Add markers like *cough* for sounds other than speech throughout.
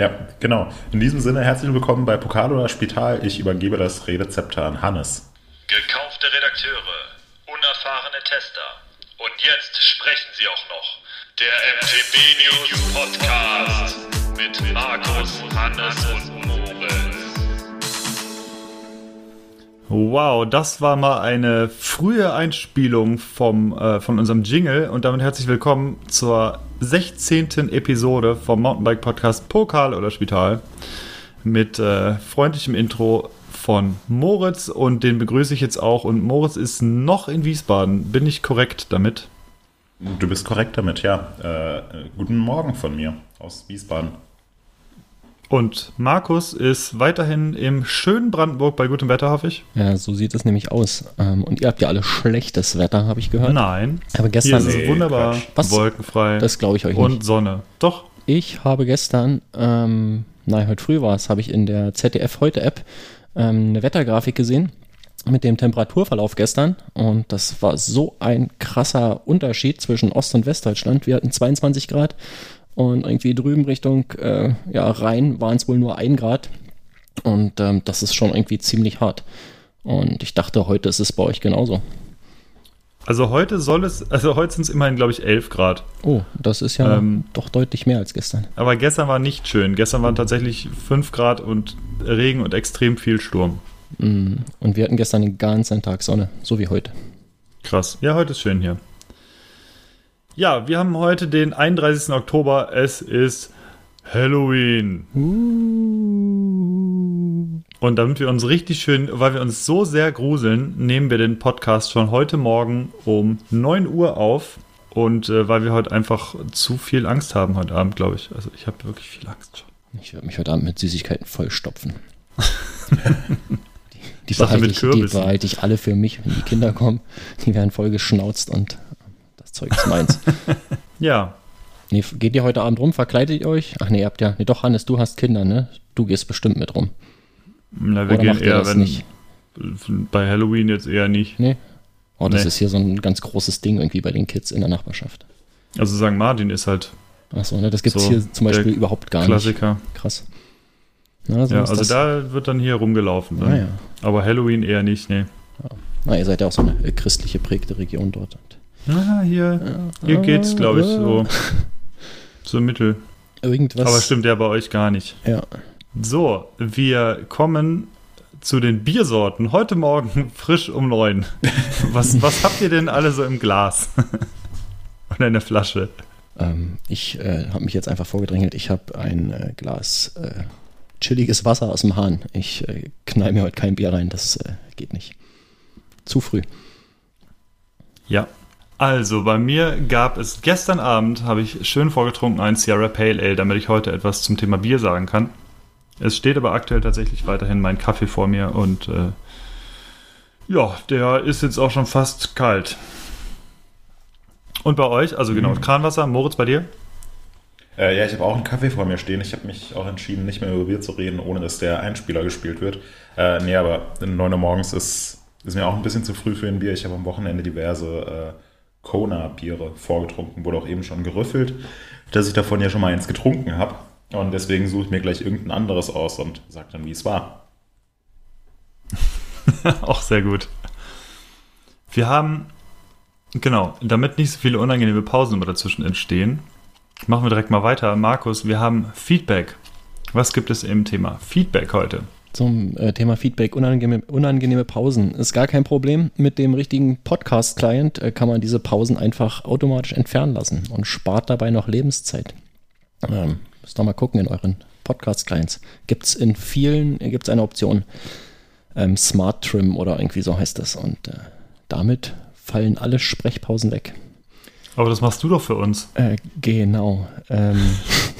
Ja, genau. In diesem Sinne herzlich willkommen bei Pokal oder Spital. Ich übergebe das Redezepter an Hannes. Gekaufte Redakteure, unerfahrene Tester. Und jetzt sprechen sie auch noch. Der MTB News Podcast mit Markus, Hannes und Wow, das war mal eine frühe Einspielung vom, äh, von unserem Jingle und damit herzlich willkommen zur 16. Episode vom Mountainbike Podcast Pokal oder Spital mit äh, freundlichem Intro von Moritz und den begrüße ich jetzt auch und Moritz ist noch in Wiesbaden. Bin ich korrekt damit? Du bist korrekt damit, ja. Äh, guten Morgen von mir aus Wiesbaden. Und Markus ist weiterhin im schönen Brandenburg bei gutem Wetter, hoffe ich. Ja, so sieht es nämlich aus. Ähm, und ihr habt ja alle schlechtes Wetter, habe ich gehört. Nein. Aber Hier gestern, ist es wunderbar Was? wolkenfrei das glaube ich euch und nicht. Sonne. Doch, Ich habe gestern, ähm, nein, heute früh war es, habe ich in der ZDF Heute App ähm, eine Wettergrafik gesehen mit dem Temperaturverlauf gestern. Und das war so ein krasser Unterschied zwischen Ost- und Westdeutschland. Wir hatten 22 Grad und irgendwie drüben Richtung äh, ja, Rhein waren es wohl nur ein Grad. Und ähm, das ist schon irgendwie ziemlich hart. Und ich dachte, heute ist es bei euch genauso. also heute soll es, also heute sind es immerhin, glaube ich, 11 Grad. Oh, das ist ja Ähm, doch deutlich mehr als gestern. Aber gestern war nicht schön. Gestern waren tatsächlich 5 Grad und Regen und extrem viel Sturm. Mm, Und wir hatten gestern den ganzen Tag Sonne, so wie heute. Krass. Ja, heute ist schön hier. Ja, wir haben heute den 31. Oktober. Es ist Halloween. Und damit wir uns richtig schön, weil wir uns so sehr gruseln, nehmen wir den Podcast schon heute Morgen um 9 Uhr auf. Und äh, weil wir heute einfach zu viel Angst haben heute Abend, glaube ich. Also ich habe wirklich viel Angst schon. Ich werde mich heute Abend mit Süßigkeiten vollstopfen. *laughs* die, die, behalte mit ich, die behalte ich alle für mich, wenn die Kinder kommen. Die werden voll geschnauzt und das Zeug ist meins. *laughs* Ja, nee, geht ihr heute Abend rum? Verkleidet ihr euch? Ach nee, ihr habt ja. Nee, doch, Hannes, du hast Kinder, ne? Du gehst bestimmt mit rum. na, wir Oder gehen macht ihr eher, das wenn nicht? bei Halloween jetzt eher nicht. Nee. Oh, das Nee. ist hier so ein ganz großes Ding irgendwie bei den Kids in der Nachbarschaft. Also St. Martin ist halt Achso, ne? Das gibt's So, hier zum Beispiel überhaupt gar Klassiker. nicht. Krass. Na, so Ja, also das. da wird dann hier rumgelaufen. Dann. Ah, ja. Aber Halloween eher nicht, nee. Na, ihr seid ja auch so eine christliche prägte Region dort. Ah, hier, hier geht's, glaube ich, so. *laughs* So mittel. Irgendwas. Aber stimmt ja bei euch gar nicht. Ja. So, wir kommen zu den Biersorten. Heute Morgen *laughs* frisch um neun. *laughs* Was, was habt ihr denn alle so im Glas? Oder in der Flasche? Ähm, ich äh, habe mich jetzt einfach vorgedrängelt. Ich habe ein äh, Glas äh, chilliges Wasser aus dem Hahn. Ich äh, knall mir heute kein Bier rein. Das äh, geht nicht. Zu früh. Ja. Also, bei mir gab es gestern Abend, habe ich schön vorgetrunken, ein Sierra Pale Ale, damit ich heute etwas zum Thema Bier sagen kann. Es steht aber aktuell tatsächlich weiterhin mein Kaffee vor mir und äh, ja, der ist jetzt auch schon fast kalt. Und bei euch, also genau, Kranwasser, Moritz bei dir? Äh, ja, ich habe auch einen Kaffee vor mir stehen. Ich habe mich auch entschieden, nicht mehr über Bier zu reden, ohne dass der Einspieler gespielt wird. Äh, nee, aber 9 Uhr morgens ist, ist mir auch ein bisschen zu früh für ein Bier. Ich habe am Wochenende diverse äh, Kona-Biere vorgetrunken. Wurde auch eben schon gerüffelt, dass ich davon ja schon mal eins getrunken habe. Und deswegen suche ich mir gleich irgendein anderes aus und sage dann, wie es war. *laughs* auch sehr gut. Wir haben, genau, damit nicht so viele unangenehme Pausen immer dazwischen entstehen, machen wir direkt mal weiter. Markus, wir haben Feedback. Was gibt es im Thema Feedback heute? Zum äh, Thema Feedback, unangenehme, unangenehme Pausen. Ist gar kein Problem. Mit dem richtigen Podcast-Client äh, kann man diese Pausen einfach automatisch entfernen lassen und spart dabei noch Lebenszeit. Ähm, müsst ihr mal gucken in euren Podcast-Clients. Gibt es in vielen, äh, gibt es eine Option. Ähm, Smart Trim oder irgendwie so heißt das. Und äh, damit fallen alle Sprechpausen weg. Aber das machst du doch für uns. Äh, genau. Ähm, *laughs*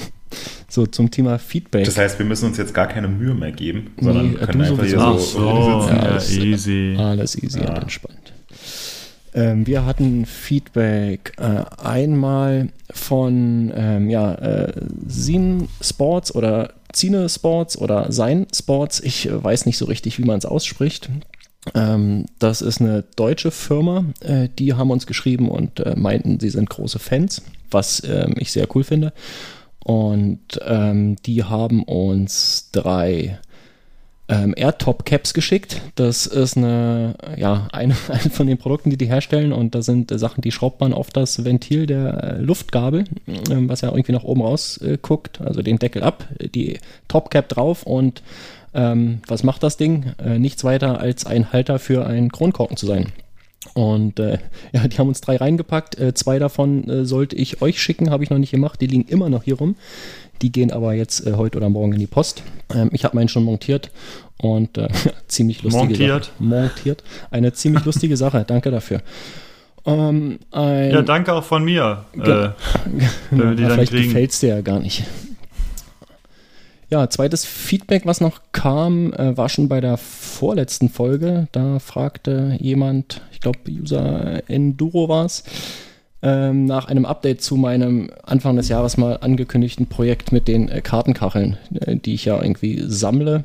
so zum Thema Feedback. Das heißt, wir müssen uns jetzt gar keine Mühe mehr geben, sondern Nee, können einfach hier so so, ja, alles, easy. Alles easy und Ah. entspannt. Ähm, wir hatten Feedback äh, einmal von ähm, ja, äh, Sin Sports oder Zine Sports oder Sein Sports. Ich äh, weiß nicht so richtig, wie man es ausspricht. Ähm, das ist eine deutsche Firma. Äh, die haben uns geschrieben und äh, meinten, sie sind große Fans, was ähm, ich sehr cool finde. Und ähm, die haben uns drei ähm, AirTop Caps geschickt. Das ist eine, ja, eine, *laughs* eine von den Produkten, die die herstellen und da sind äh, Sachen, die schraubt man auf das Ventil der äh, Luftgabel, äh, was ja irgendwie nach oben raus äh, guckt, also den Deckel ab, die Top Cap drauf und ähm, was macht das Ding? Äh, nichts weiter als ein Halter für einen Kronkorken zu sein. Und äh, *laughs* ja, die haben uns drei reingepackt. Äh, zwei davon äh, sollte ich euch schicken, habe ich noch nicht gemacht. Die liegen immer noch hier rum. Die gehen aber jetzt äh, heute oder morgen in die Post. Ähm, ich habe meinen schon montiert und äh, *laughs* ziemlich lustige Montiert. Sache. Montiert. Eine ziemlich lustige Sache. *laughs* Danke dafür. Ähm, Ja, danke auch von mir. Ge- Äh, ja, dann vielleicht gefällt es dir ja gar nicht. Ja, zweites Feedback, was noch kam, äh, war schon bei der vorletzten Folge. Da fragte jemand, ich glaube, User Enduro war es, ähm, nach einem Update zu meinem Anfang des Jahres mal angekündigten Projekt mit den äh, Kartenkacheln, äh, die ich ja irgendwie sammle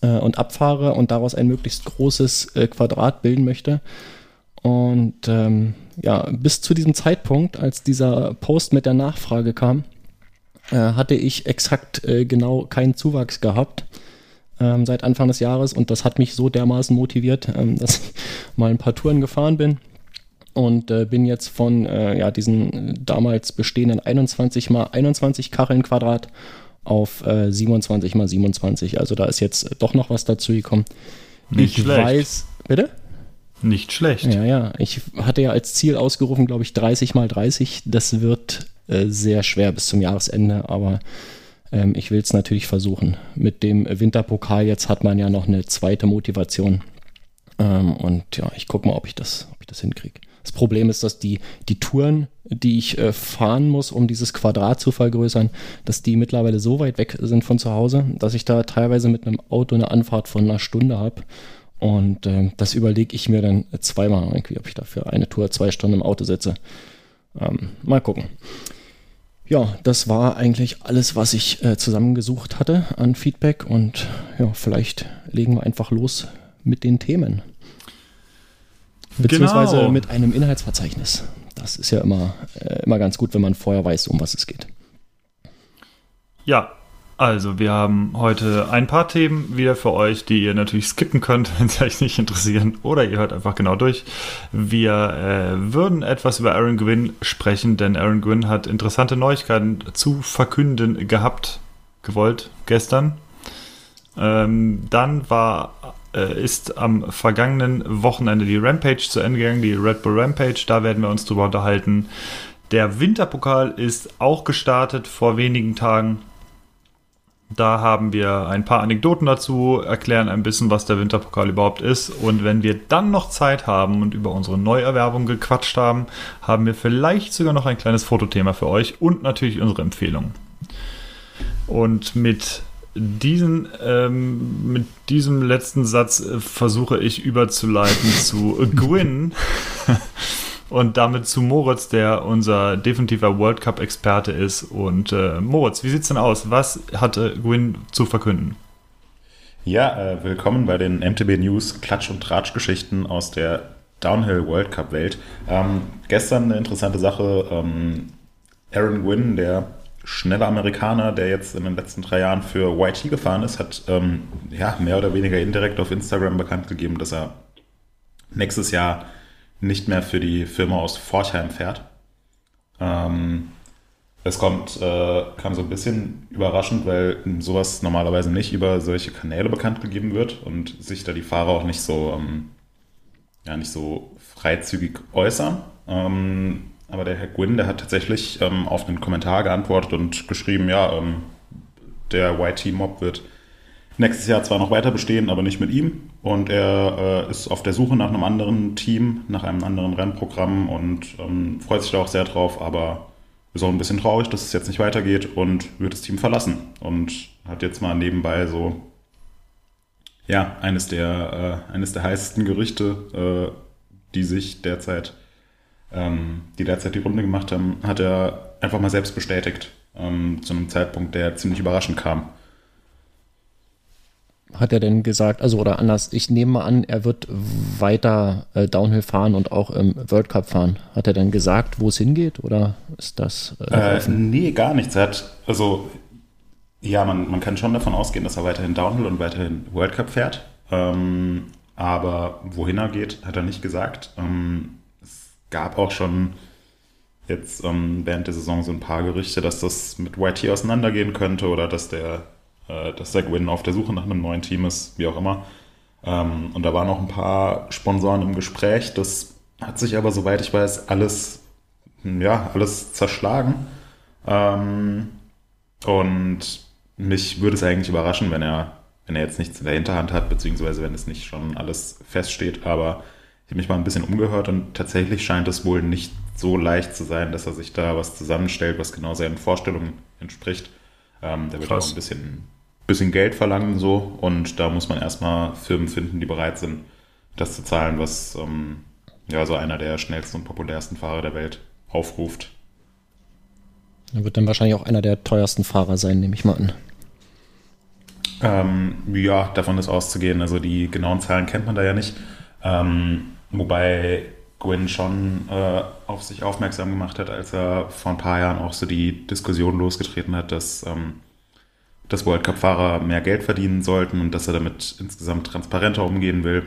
äh, und abfahre und daraus ein möglichst großes äh, Quadrat bilden möchte. Und ähm, ja, bis zu diesem Zeitpunkt, als dieser Post mit der Nachfrage kam, äh, hatte ich exakt äh, genau keinen Zuwachs gehabt ähm, seit Anfang des Jahres und das hat mich so dermaßen motiviert, ähm, *laughs* dass ich mal ein paar Touren gefahren bin und äh, bin jetzt von äh, ja, diesen damals bestehenden 21 mal 21 Kacheln Quadrat auf äh, 27 mal 27. Also da ist jetzt doch noch was dazu gekommen. Nicht ich schlecht. weiß, bitte? Nicht schlecht. Ja, ja. Ich hatte ja als Ziel ausgerufen, glaube ich, 30 mal 30. Das wird äh, sehr schwer bis zum Jahresende, aber ähm, ich will es natürlich versuchen. Mit dem Winterpokal jetzt hat man ja noch eine zweite Motivation. Ähm, und ja, ich gucke mal, ob ich das, das hinkriege. Das Problem ist, dass die, die Touren, die ich äh, fahren muss, um dieses Quadrat zu vergrößern, dass die mittlerweile so weit weg sind von zu Hause, dass ich da teilweise mit einem Auto eine Anfahrt von einer Stunde habe. Und ähm, das überlege ich mir dann zweimal irgendwie, ob ich dafür eine Tour zwei Stunden im Auto sitze. Ähm, mal gucken. Ja, das war eigentlich alles, was ich äh, zusammengesucht hatte an Feedback. Und ja, vielleicht legen wir einfach los mit den Themen. Beziehungsweise Genau. mit einem Inhaltsverzeichnis. Das ist ja immer, äh, immer ganz gut, wenn man vorher weiß, um was es geht. Ja, also wir haben heute ein paar Themen wieder für euch, die ihr natürlich skippen könnt, *laughs* wenn sie euch nicht interessieren, oder ihr hört einfach genau durch. Wir äh, würden etwas über Aaron Gwynn sprechen, denn Aaron Gwynn hat interessante Neuigkeiten zu verkünden gehabt, gewollt, gestern. Ähm, dann war, äh, ist am vergangenen Wochenende die Rampage zu Ende gegangen, die Red Bull Rampage, da werden wir uns drüber unterhalten. Der Winterpokal ist auch gestartet vor wenigen Tagen. Da haben wir ein paar Anekdoten dazu, erklären ein bisschen, was der Winterpokal überhaupt ist. Und wenn wir dann noch Zeit haben und über unsere Neuerwerbung gequatscht haben, haben wir vielleicht sogar noch ein kleines Fotothema für euch und natürlich unsere Empfehlungen. Und mit diesen, ähm, mit diesem letzten Satz äh, versuche ich überzuleiten zu Gwyn *laughs* und damit zu Moritz, der unser definitiver World Cup-Experte ist. Und äh, Moritz, wie sieht's denn aus? Was hatte Gwyn zu verkünden? Ja, äh, willkommen bei den MTB News Klatsch- und Tratsch-Geschichten aus der Downhill World Cup Welt. Ähm, gestern eine interessante Sache. Ähm, Aaron Gwynn, der schnelle Amerikaner, der jetzt in den letzten drei Jahren für YT gefahren ist, hat ähm, ja, mehr oder weniger indirekt auf Instagram bekannt gegeben, dass er nächstes Jahr nicht mehr für die Firma aus Forchheim fährt. Ähm, es kommt, äh, kam so ein bisschen überraschend, weil sowas normalerweise nicht über solche Kanäle bekannt gegeben wird und sich da die Fahrer auch nicht so, ähm, ja, nicht so freizügig äußern. Ähm, aber der Herr Gwynn, der hat tatsächlich ähm, auf einen Kommentar geantwortet und geschrieben, ja, ähm, der YT-Mob wird nächstes Jahr zwar noch weiter bestehen, aber nicht mit ihm. Und er äh, ist auf der Suche nach einem anderen Team, nach einem anderen Rennprogramm und ähm, freut sich da auch sehr drauf, aber ist auch ein bisschen traurig, dass es jetzt nicht weitergeht und wird das Team verlassen. Und hat jetzt mal nebenbei so, ja, eines der, äh, eines der heißesten Gerüchte, äh, die sich derzeit, ähm, die derzeit die Runde gemacht haben, hat er einfach mal selbst bestätigt. Ähm, zu einem Zeitpunkt, der ziemlich überraschend kam. Hat er denn gesagt, also oder anders, ich nehme mal an, er wird weiter äh, Downhill fahren und auch im World Cup fahren. Hat er denn gesagt, wo es hingeht oder ist das äh, äh, Nee, gar nichts. Er hat, also ja, man, man kann schon davon ausgehen, dass er weiterhin Downhill und weiterhin World Cup fährt. Ähm, aber wohin er geht, hat er nicht gesagt. Ähm, es gab auch schon jetzt ähm, während der Saison so ein paar Gerüchte, dass das mit YT auseinandergehen könnte oder dass der, äh, dass der Gwyn auf der Suche nach einem neuen Team ist, wie auch immer. Ähm, und da waren noch ein paar Sponsoren im Gespräch. Das hat sich aber, soweit ich weiß, alles, ja, alles zerschlagen. Ähm, und mich würde es eigentlich überraschen, wenn er, wenn er jetzt nichts in der Hinterhand hat, beziehungsweise wenn es nicht schon alles feststeht. Aber ich habe mich mal ein bisschen umgehört und tatsächlich scheint es wohl nicht so leicht zu sein, dass er sich da was zusammenstellt, was genau seinen Vorstellungen entspricht. Ähm, der wird Krass. auch ein bisschen, bisschen Geld verlangen so und da muss man erstmal Firmen finden, die bereit sind, das zu zahlen, was ähm, ja so einer der schnellsten und populärsten Fahrer der Welt aufruft. Er wird dann wahrscheinlich auch einer der teuersten Fahrer sein, nehme ich mal an. Ähm, ja, davon ist auszugehen. Also die genauen Zahlen kennt man da ja nicht. Ähm, wobei Gwyn schon äh, auf sich aufmerksam gemacht hat, als er vor ein paar Jahren auch so die Diskussion losgetreten hat, dass, ähm, dass World Cup-Fahrer mehr Geld verdienen sollten und dass er damit insgesamt transparenter umgehen will.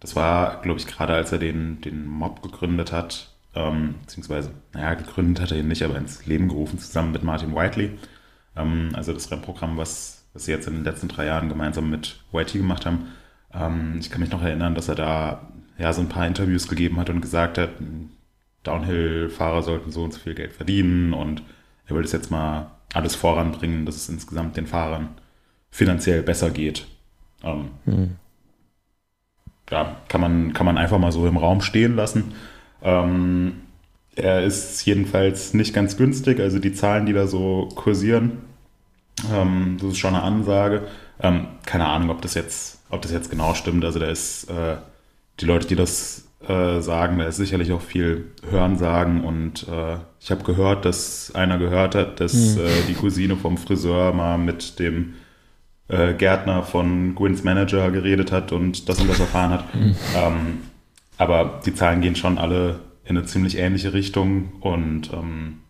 Das war, glaube ich, gerade als er den, den Mob gegründet hat, ähm, beziehungsweise, naja, gegründet hat er ihn nicht, aber ins Leben gerufen, zusammen mit Martin Whiteley. Ähm, also das Rennprogramm, was, was sie jetzt in den letzten drei Jahren gemeinsam mit Whiteley gemacht haben. Ähm, ich kann mich noch erinnern, dass er da ja, so ein paar Interviews gegeben hat und gesagt hat, Downhill-Fahrer sollten so und so viel Geld verdienen und er will das jetzt mal alles voranbringen, dass es insgesamt den Fahrern finanziell besser geht. Ähm, hm. Ja, kann man, kann man einfach mal so im Raum stehen lassen. Ähm, er ist jedenfalls nicht ganz günstig, also die Zahlen, die da so kursieren, ähm, das ist schon eine Ansage. Ähm, keine Ahnung, ob das jetzt, ob das jetzt genau stimmt. Also da ist äh, die Leute, die das äh, sagen, da ist sicherlich auch viel Hörensagen und äh, ich habe gehört, dass einer gehört hat, dass mhm. äh, die Cousine vom Friseur mal mit dem äh, Gärtner von Gwyn's Manager geredet hat und das und das erfahren hat. Mhm. Ähm, aber die Zahlen gehen schon alle in eine ziemlich ähnliche Richtung und ähm,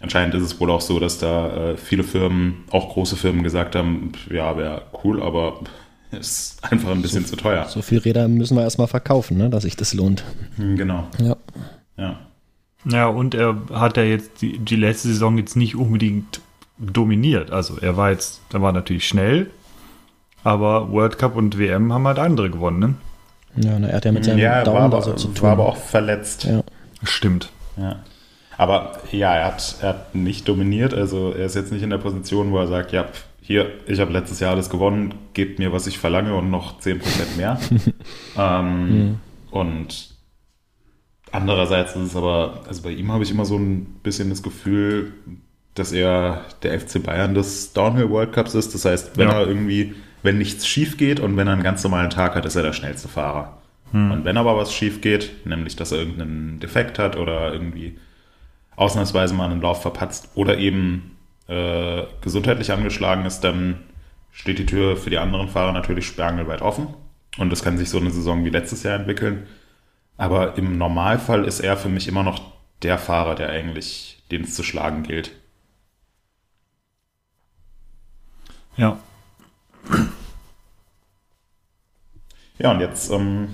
anscheinend ist es wohl auch so, dass da äh, viele Firmen, auch große Firmen gesagt haben, ja, wäre cool, aber *laughs* ist einfach ein bisschen so, zu teuer. So viele Räder müssen wir erstmal verkaufen, ne, dass sich das lohnt. Hm, genau. Ja. Ja. Ja, und er hat ja jetzt die, die letzte Saison jetzt nicht unbedingt dominiert. Also er war jetzt, er war natürlich schnell, aber World Cup und WM haben halt andere gewonnen, ne? Ja, na, er hat ja mit seinem ja, Daumen war aber, so zu tun. war aber auch verletzt. Ja. Stimmt. Ja. Aber ja, er hat, er hat nicht dominiert. Also er ist jetzt nicht in der Position, wo er sagt, ja, hier, ich habe letztes Jahr alles gewonnen, gebt mir, was ich verlange und noch 10% mehr. *laughs* ähm, mhm. Und andererseits ist es aber, also bei ihm habe ich immer so ein bisschen das Gefühl, dass er der FC Bayern des Downhill World Cups ist. Das heißt, wenn ja. er irgendwie, wenn nichts schief geht und wenn er einen ganz normalen Tag hat, ist er der schnellste Fahrer. Hm. Und wenn aber was schief geht, nämlich dass er irgendeinen Defekt hat oder irgendwie ausnahmsweise mal einen Lauf verpatzt oder eben äh, gesundheitlich angeschlagen ist, dann steht die Tür für die anderen Fahrer natürlich sperrangelweit offen. Und das kann sich so eine Saison wie letztes Jahr entwickeln. Aber im Normalfall ist er für mich immer noch der Fahrer, der eigentlich, den es zu schlagen gilt. Ja. Ja, und jetzt, ähm,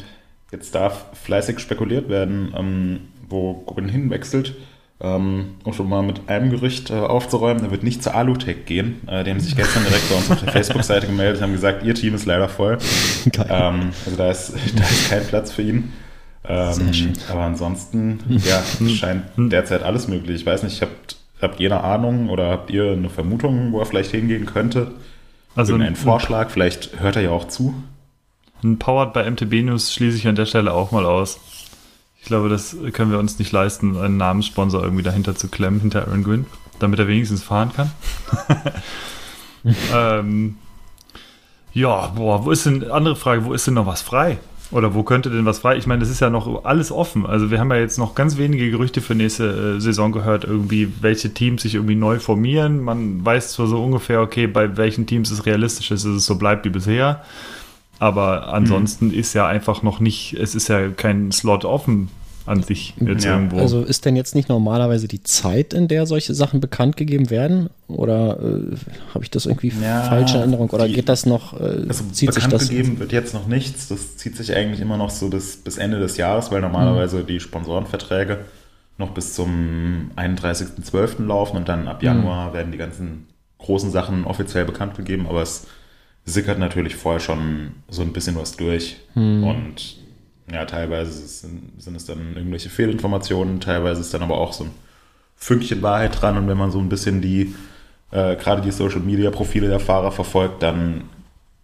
jetzt darf fleißig spekuliert werden, ähm, wo Gordon hinwechselt. Ähm, um schon mal mit einem Gerücht äh, aufzuräumen, er wird nicht zur Alutech gehen. Äh, die haben sich gestern direkt bei uns auf der Facebook-Seite gemeldet, haben gesagt, ihr Team ist leider voll. Ähm, also da ist, *laughs* da ist kein Platz für ihn. Ähm, aber ansonsten, ja, scheint derzeit alles möglich. Ich weiß nicht, habt, habt ihr eine Ahnung oder habt ihr eine Vermutung, wo er vielleicht hingehen könnte? Also einen Vorschlag, vielleicht hört er ja auch zu. Ein Powered bei MTB News schließe ich an der Stelle auch mal aus. Ich glaube, das können wir uns nicht leisten, einen Namenssponsor irgendwie dahinter zu klemmen, hinter Aaron Gwynn, damit er wenigstens fahren kann. *laughs* ähm, ja, boah, wo ist denn, andere Frage, wo ist denn noch was frei? Oder wo könnte denn was frei? Ich meine, das ist ja noch alles offen. Also wir haben ja jetzt noch ganz wenige Gerüchte für nächste äh, Saison gehört, irgendwie, welche Teams sich irgendwie neu formieren. Man weiß zwar so ungefähr, okay, bei welchen Teams es realistisch ist, dass es so bleibt wie bisher. Aber ansonsten ist ja einfach noch nicht, es ist ja kein Slot offen an sich jetzt Ja, irgendwo. Also ist denn jetzt nicht normalerweise die Zeit, in der solche Sachen bekannt gegeben werden? Oder äh, habe ich das irgendwie Ja, falsch in Erinnerung? Oder die- geht das noch, äh, Also zieht sich bekannt das? gegeben wird jetzt noch nichts. Das zieht sich eigentlich immer noch so bis, bis Ende des Jahres, weil normalerweise die Sponsorenverträge noch bis zum 31.12. laufen und dann ab Januar werden die ganzen großen Sachen offiziell bekannt gegeben, aber es sickert natürlich vorher schon so ein bisschen was durch. Und ja, teilweise sind, sind es dann irgendwelche Fehlinformationen, teilweise ist dann aber auch so ein Fünkchen Wahrheit dran und wenn man so ein bisschen die, äh, gerade die Social Media Profile der Fahrer verfolgt, dann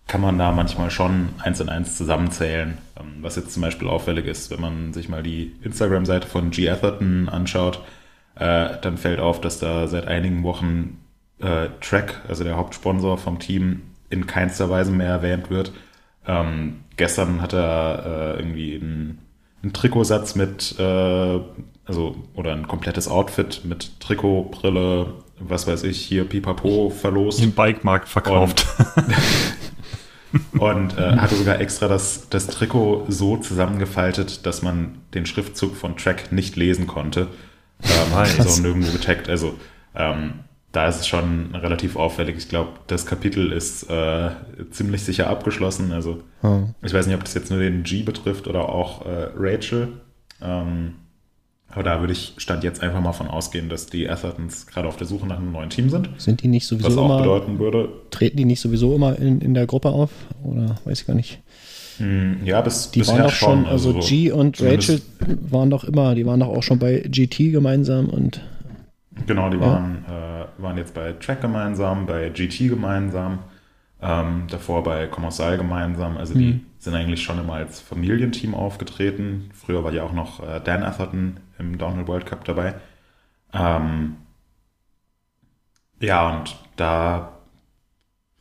kann man da manchmal schon eins in eins zusammenzählen. Ähm, was jetzt zum Beispiel auffällig ist, wenn man sich mal die Instagram-Seite von G. Atherton anschaut, äh, dann fällt auf, dass da seit einigen Wochen äh, Track, also der Hauptsponsor vom Team, in keinster Weise mehr erwähnt wird. Ähm, gestern hat er äh, irgendwie einen, einen Trikotsatz mit, äh, also, oder ein komplettes Outfit mit Trikot, Brille, was weiß ich, hier Pipapo verlost. Im Bikemarkt verkauft. *laughs* Und äh, hatte sogar extra das, das Trikot so zusammengefaltet, dass man den Schriftzug von Track nicht lesen konnte. Ähm, Nice. ist auch nirgendwo getaggt. Also ähm, da ist es schon relativ auffällig. Ich glaube, das Kapitel ist äh, ziemlich sicher abgeschlossen. Also Hm. ich weiß nicht, ob das jetzt nur den G betrifft oder auch äh, Rachel. Ähm, aber da würde ich Stand jetzt einfach mal von ausgehen, dass die Athertons gerade auf der Suche nach einem neuen Team sind. Sind die nicht Was sowieso auch immer, bedeuten würde, treten die nicht sowieso immer in, in der Gruppe auf? Oder weiß ich gar nicht. mh, ja, bis, Die waren doch schon, also, G und Rachel waren doch immer, die waren doch auch schon bei GT gemeinsam und Genau, die Ja. waren, äh, waren jetzt bei Track gemeinsam, bei GT gemeinsam, ähm, davor bei Commissar gemeinsam. Also die Mhm. sind eigentlich schon immer als Familienteam aufgetreten. Früher war ja auch noch äh, Dan Atherton im Downhill World Cup dabei. Ähm, ja, und da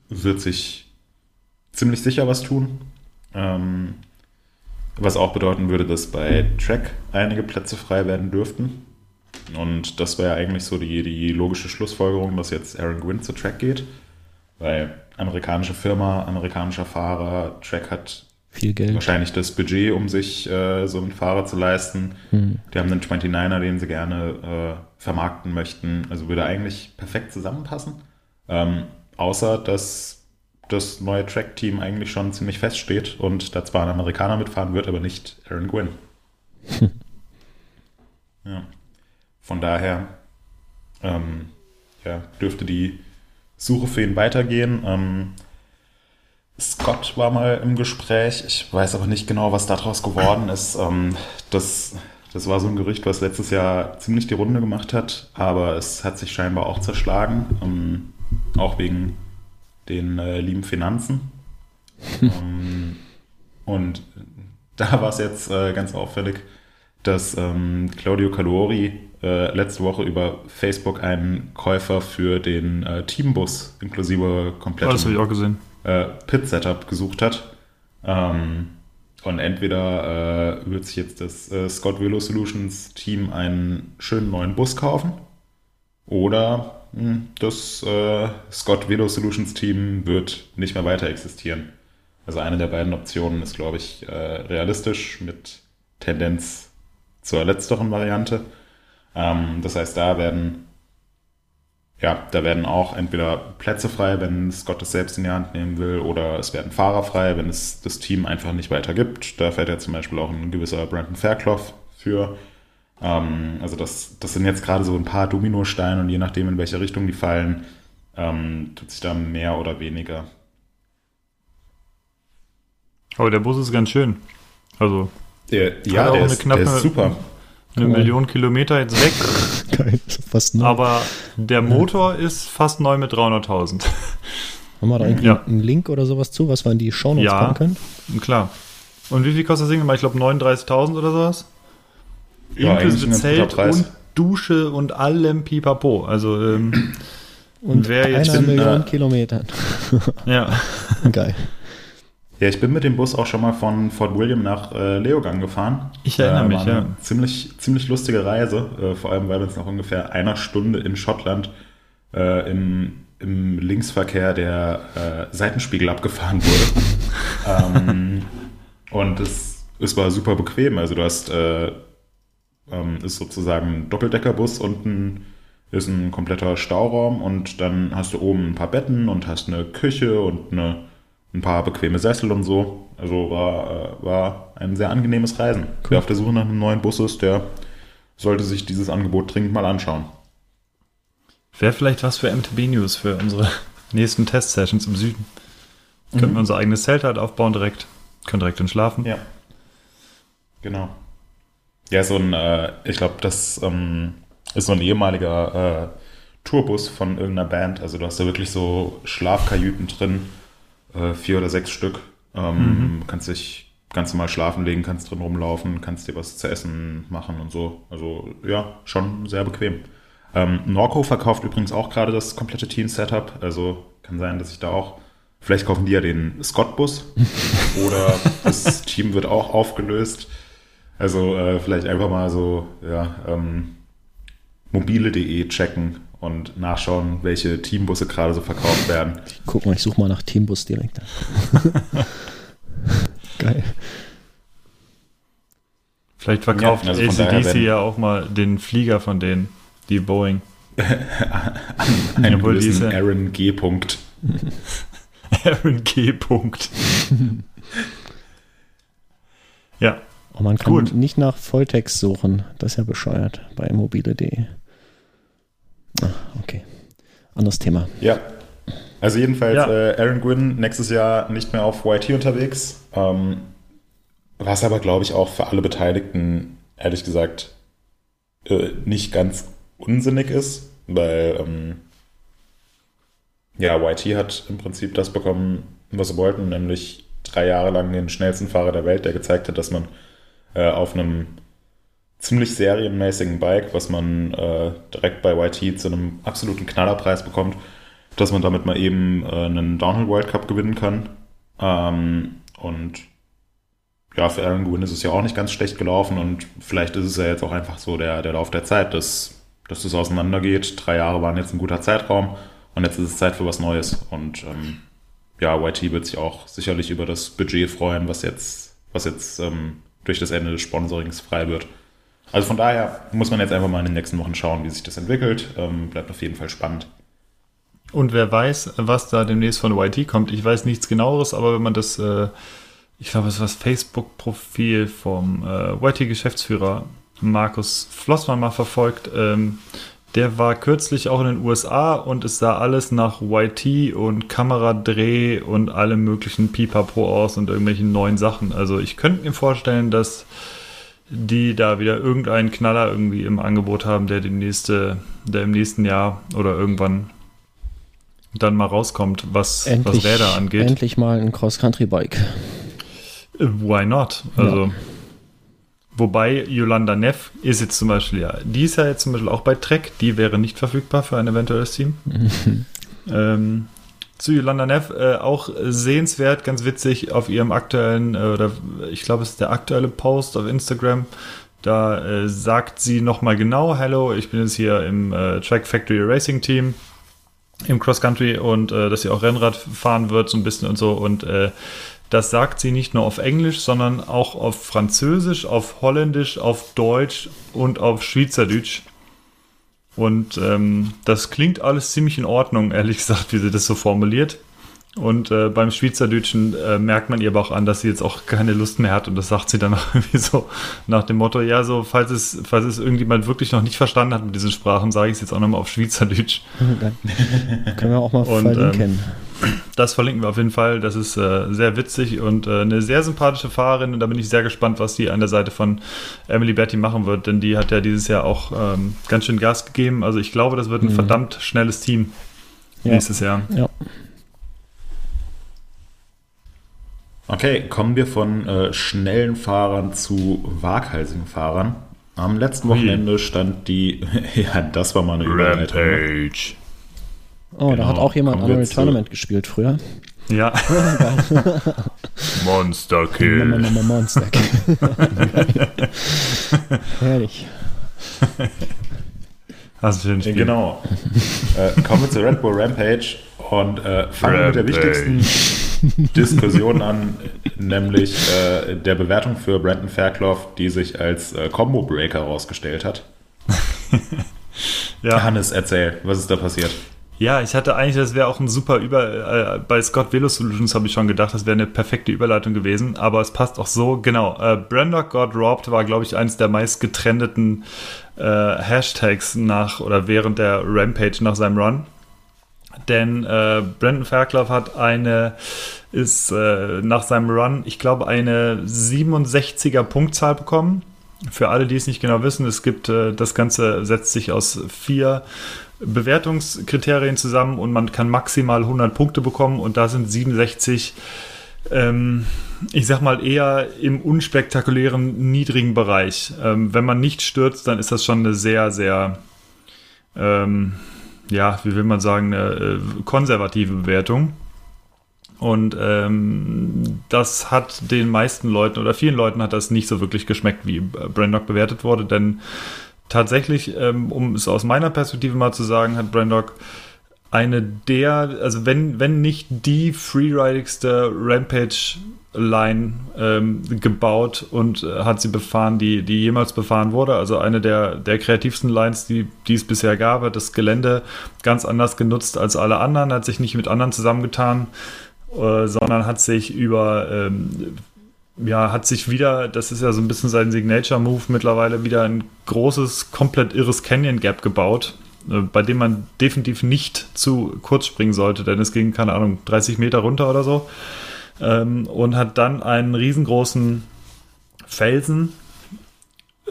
wird sich ziemlich sicher was tun. Ähm, was auch bedeuten würde, dass bei Track einige Plätze frei werden dürften. Und das wäre eigentlich so die, die logische Schlussfolgerung, dass jetzt Aaron Gwynn zu Track geht. Weil amerikanische Firma, amerikanischer Fahrer, Track hat viel Geld. wahrscheinlich das Budget, um sich äh, so einen Fahrer zu leisten. Hm. Die haben einen 29er, den sie gerne äh, vermarkten möchten. Also würde eigentlich perfekt zusammenpassen. Ähm, außer, dass das neue Track-Team eigentlich schon ziemlich feststeht und da zwar ein Amerikaner mitfahren wird, aber nicht Aaron Gwynn. *laughs* ja. Von daher ähm, ja, dürfte die Suche für ihn weitergehen. Ähm, Scott war mal im Gespräch. Ich weiß aber nicht genau, was daraus geworden ist. Ähm, das, das war so ein Gerücht, was letztes Jahr ziemlich die Runde gemacht hat, aber es hat sich scheinbar auch zerschlagen, ähm, auch wegen den äh, lieben Finanzen. *laughs* ähm, und da war es jetzt äh, ganz auffällig, dass ähm, Claudio Calori äh, letzte Woche über Facebook einen Käufer für den äh, Teambus inklusive Oh, das habe ich komplettem auch gesehen. äh, Pit-Setup gesucht hat. Ähm, und entweder äh, wird sich jetzt das äh, Scott Velo Solutions Team einen schönen neuen Bus kaufen oder mh, das äh, Scott Velo Solutions Team wird nicht mehr weiter existieren. Also eine der beiden Optionen ist, glaube ich, äh, realistisch mit Tendenz zur letzteren Variante. Ähm, das heißt, da werden ja, da werden auch entweder Plätze frei, wenn Scott es selbst in die Hand nehmen will, oder es werden Fahrer frei, wenn es das Team einfach nicht weiter gibt. Da fährt ja zum Beispiel auch ein gewisser Brandon Fairclough für. Ähm, also das, das sind jetzt gerade so ein paar Dominosteine und je nachdem, in welche Richtung die fallen, ähm, tut sich da mehr oder weniger. Aber der Bus ist ganz schön. Also Der, ja, der ist, knappe- der ist super. Eine Cool. Million Kilometer jetzt weg. *laughs* Geil, fast neu. Aber der Motor ist fast neu mit 300.000. Haben wir da irgendwie Ja. einen Link oder sowas zu, was wir in die Shownotes Ja. packen können? Klar. Und wie viel kostet das Ding? Ich glaube 39.000 oder sowas. Ja, eigentlich Inklusive Zelt und Dusche und allem Pipapo. Also, ähm, Und Wer jetzt einer Million Kilometern. ja. *laughs* Geil. Ja, ich bin mit dem Bus auch schon mal von Fort William nach äh, Leogang gefahren. Ich erinnere Äh, mich, ja. Ziemlich, ziemlich lustige Reise, äh, vor allem weil wir uns nach ungefähr einer Stunde in Schottland äh, im, im Linksverkehr der äh, Seitenspiegel abgefahren wurde. *laughs* ähm, und es, es war super bequem. Also du hast, äh, ähm, ist sozusagen ein Doppeldeckerbus unten ist ein kompletter Stauraum und dann hast du oben ein paar Betten und hast eine Küche und eine, ein paar bequeme Sessel und so. Also war, äh, war ein sehr angenehmes Reisen. Cool. Wer auf der Suche nach einem neuen Bus ist, der sollte sich dieses Angebot dringend mal anschauen. Wäre vielleicht was für MTB News für unsere *laughs* nächsten Test-Sessions im Süden. Mhm. Könnten wir unser eigenes Zelt halt aufbauen direkt. Können direkt dann schlafen. Ja. Genau. Ja, so ein, äh, ich glaube, das ähm, ist so ein ehemaliger äh, Tourbus von irgendeiner Band. Also du hast da wirklich so Schlafkajüten drin, äh, vier oder sechs Stück. Ähm, mhm. Kannst dich ganz normal schlafen legen, kannst drin rumlaufen, kannst dir was zu essen machen und so. Also ja, schon sehr bequem. Ähm, Norco verkauft übrigens auch gerade das komplette Team-Setup. Also kann sein, dass ich da auch. Vielleicht kaufen die ja den Scott-Bus *laughs* oder das Team wird auch aufgelöst. Also äh, vielleicht einfach mal so, ja, ähm, mobile.de checken und nachschauen, welche Teambusse gerade so verkauft werden. Ich guck mal, ich suche mal nach Teambus direkt. *laughs* Geil. Vielleicht verkauft ja, also ACDC ja auch mal den Flieger von denen, die Boeing. Einen gewissen Aaron G. Punkt. *laughs* Aaron G. Punkt. ja. Oh, man kann Gut. nicht nach Volltext suchen. Das ist ja bescheuert bei mobile.de. Ah, okay. Anderes Thema. Ja. Also jedenfalls ja. äh, Aaron Gwynn nächstes Jahr nicht mehr auf YT unterwegs. Ähm, was aber, glaube ich, auch für alle Beteiligten, ehrlich gesagt, äh, nicht ganz unsinnig ist, weil ähm, ja, YT hat im Prinzip das bekommen, was sie wollten, nämlich drei Jahre lang den schnellsten Fahrer der Welt, der gezeigt hat, dass man äh, auf einem ziemlich serienmäßigen Bike, was man äh, direkt bei YT zu einem absoluten Knallerpreis bekommt, dass man damit mal eben äh, einen Downhill World Cup gewinnen kann. Ähm, und ja, für Aaron Gwynn ist es ja auch nicht ganz schlecht gelaufen und vielleicht ist es ja jetzt auch einfach so der, der Lauf der Zeit, dass, dass das auseinandergeht. Drei Jahre waren jetzt ein guter Zeitraum und jetzt ist es Zeit für was Neues. Und ähm, ja, YT wird sich auch sicherlich über das Budget freuen, was jetzt, was jetzt ähm, durch das Ende des Sponsorings frei wird. Also von daher muss man jetzt einfach mal in den nächsten Wochen schauen, wie sich das entwickelt. Ähm, bleibt auf jeden Fall spannend. Und wer weiß, was da demnächst von YT kommt. Ich weiß nichts genaueres, aber wenn man das, äh, ich glaube, es war das Facebook-Profil vom äh, YT-Geschäftsführer Markus Flossmann mal verfolgt, ähm, der war kürzlich auch in den USA und es sah alles nach YT und Kameradreh und allem möglichen Pipapo aus und irgendwelchen neuen Sachen. Also ich könnte mir vorstellen, dass die da wieder irgendeinen Knaller irgendwie im Angebot haben, der, die nächste, der im nächsten Jahr oder irgendwann dann mal rauskommt, was, endlich, was Räder angeht. Endlich mal ein Cross-Country-Bike. Why not? Also, ja. wobei Yolanda Neff ist jetzt zum Beispiel, ja, die ist ja jetzt zum Beispiel auch bei Trek, die wäre nicht verfügbar für ein eventuelles Team. *laughs* ähm, zu Yolanda Neff äh, auch sehenswert, ganz witzig auf ihrem aktuellen, äh, oder ich glaube, es ist der aktuelle Post auf Instagram. Da äh, sagt sie nochmal genau: Hallo, ich bin jetzt hier im äh, Track Factory Racing Team im Cross Country und äh, dass sie auch Rennrad fahren wird, so ein bisschen und so. Und äh, das sagt sie nicht nur auf Englisch, sondern auch auf Französisch, auf Holländisch, auf Deutsch und auf Schweizerdeutsch. Und ähm, das klingt alles ziemlich in Ordnung, ehrlich *laughs* gesagt, wie sie das so formuliert. Und äh, beim Schweizerdeutschen äh, merkt man ihr aber auch an, dass sie jetzt auch keine Lust mehr hat. Und das sagt sie dann *laughs* auch irgendwie so nach dem Motto, ja, so, falls es, falls es irgendjemand wirklich noch nicht verstanden hat mit diesen Sprachen, sage ich es jetzt auch nochmal auf Schweizerdeutsch. *laughs* können wir auch mal und, verlinken. Ähm, das verlinken wir auf jeden Fall. Das ist äh, sehr witzig und äh, eine sehr sympathische Fahrerin. Und da bin ich sehr gespannt, was die an der Seite von Emily Betty machen wird. Denn die hat ja dieses Jahr auch ähm, ganz schön Gas gegeben. Also ich glaube, das wird ein mhm. verdammt schnelles Team ja. nächstes Jahr. Ja. Okay, kommen wir von äh, schnellen Fahrern zu waghalsigen Fahrern. Am letzten Wochenende stand die, *laughs* ja, das war mal eine Überleitung. Ne? Rampage. Oh, genau. da hat auch jemand Unreal Tournament gespielt früher. Ja. *laughs* *laughs* Monster Kill. Monster Kill. Herrlich. Hast du schön Spiel. Genau. äh, kommen wir zu Red Bull Rampage und äh, fangen wir mit der wichtigsten Diskussion an, nämlich äh, der Bewertung für Brandon Fairclough, die sich als äh, Combo Breaker herausgestellt hat. Ja. Hannes, erzähl, was ist da passiert? Ja, ich hatte eigentlich, das wäre auch ein super Über. Äh, bei Scott Velo Solutions habe ich schon gedacht, das wäre eine perfekte Überleitung gewesen, aber es passt auch so. Genau. Äh, Brandok Got Robbed war, glaube ich, eines der meist getrendeten äh, Hashtags nach oder während der Rampage nach seinem Run. Denn äh, Brandon Fairclough hat eine, ist äh, nach seinem Run, ich glaube, eine 67er Punktzahl bekommen. Für alle, die es nicht genau wissen, es gibt, äh, das Ganze setzt sich aus vier Bewertungskriterien zusammen und man kann maximal 100 Punkte bekommen und da sind 67, ähm, ich sag mal, eher im unspektakulären, niedrigen Bereich. Ähm, wenn man nicht stürzt, dann ist das schon eine sehr, sehr, ähm, ja, wie will man sagen, eine äh, konservative Bewertung. Und ähm, das hat den meisten Leuten oder vielen Leuten hat das nicht so wirklich geschmeckt, wie Brandok bewertet wurde, denn tatsächlich, ähm, um es aus meiner Perspektive mal zu sagen, hat Brandok eine der, also wenn, wenn nicht die freeridigste Rampage-Line ähm, gebaut und äh, hat sie befahren, die, die jemals befahren wurde. Also eine der, der kreativsten Lines, die, die es bisher gab, hat das Gelände ganz anders genutzt als alle anderen, hat sich nicht mit anderen zusammengetan, äh, sondern hat sich über ähm, ja, hat sich wieder, das ist ja so ein bisschen sein Signature-Move mittlerweile, wieder ein großes, komplett irres Canyon-Gap gebaut, äh, bei dem man definitiv nicht zu kurz springen sollte, denn es ging, keine Ahnung, 30 Meter runter oder so. Ähm, und hat dann einen riesengroßen Felsen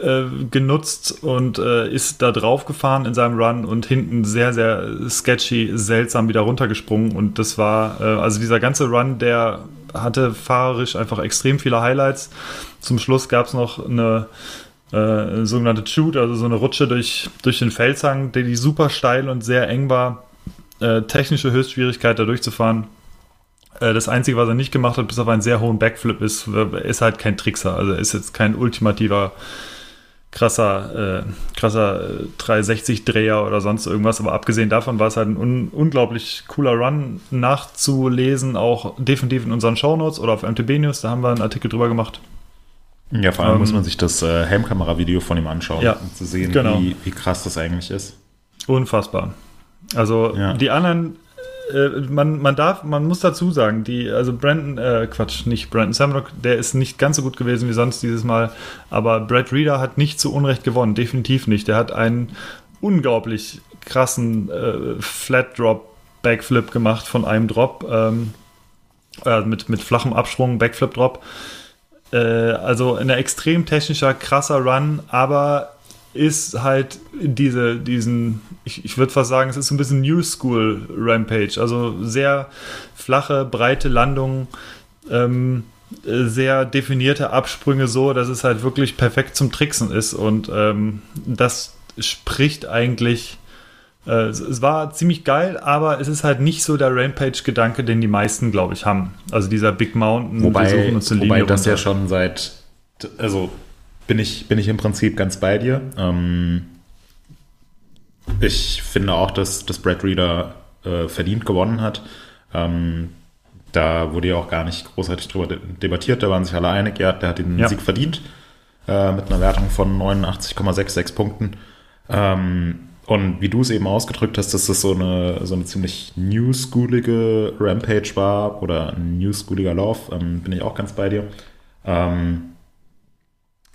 äh, genutzt und äh, ist da drauf gefahren in seinem Run und hinten sehr, sehr sketchy, seltsam wieder runtergesprungen. Und das war, äh, also dieser ganze Run, der hatte fahrerisch einfach extrem viele Highlights. Zum Schluss gab es noch eine äh, sogenannte Shoot, also so eine Rutsche durch, durch den Felshang, der die super steil und sehr eng war. Äh, technische Höchstschwierigkeit da durchzufahren. Äh, das Einzige, was er nicht gemacht hat, bis auf einen sehr hohen Backflip, ist, ist halt kein Trickser. Also ist jetzt kein ultimativer krasser, äh, krasser 360-Dreher oder sonst irgendwas. Aber abgesehen davon war es halt ein un unglaublich cooler Run nachzulesen, auch definitiv in unseren Shownotes oder auf MTB News. Da haben wir einen Artikel drüber gemacht. Ja, vor allem Ähm, muss man sich das äh, Helmkamera-Video von ihm anschauen, Ja, um zu sehen, genau. wie, wie krass das eigentlich ist. Unfassbar. Also Ja. die anderen, äh, man, man darf, man muss dazu sagen, die, also Brandon, äh, Quatsch, nicht Brandon Samrock, der ist nicht ganz so gut gewesen wie sonst dieses Mal, aber Brad Reader hat nicht zu Unrecht gewonnen, definitiv nicht. Der hat einen unglaublich krassen äh, Flat Drop Backflip gemacht von einem Drop, ähm, äh, mit, mit flachem Absprung, Backflip Drop. Äh, also ein extrem technischer, krasser Run, aber ist halt diese, diesen, ich, ich würde fast sagen, es ist so ein bisschen New School Rampage, also sehr flache, breite Landungen, ähm, äh, sehr definierte Absprünge so, dass es halt wirklich perfekt zum Tricksen ist und ähm, das spricht eigentlich äh, es- war ziemlich geil, aber es ist halt nicht so der Rampage-Gedanke, den die meisten, glaube ich, haben. Also dieser Big Mountain, wir Wobei, suchen uns eine wobei Linie das ja runter. schon seit, also bin ich, bin ich im Prinzip ganz bei dir. Ähm, ich finde auch, dass, dass Brad Reader äh, verdient gewonnen hat. Ähm, da wurde ja auch gar nicht großartig drüber de debattiert, da waren sich alle einig, ja, der hat den Ja. Sieg verdient äh, mit einer Wertung von 89,66 Punkten. Ähm, und wie du es eben ausgedrückt hast, dass das so eine, so eine ziemlich newschoolige Rampage war oder ein newschooliger Lauf, ähm, bin ich auch ganz bei dir. Ähm,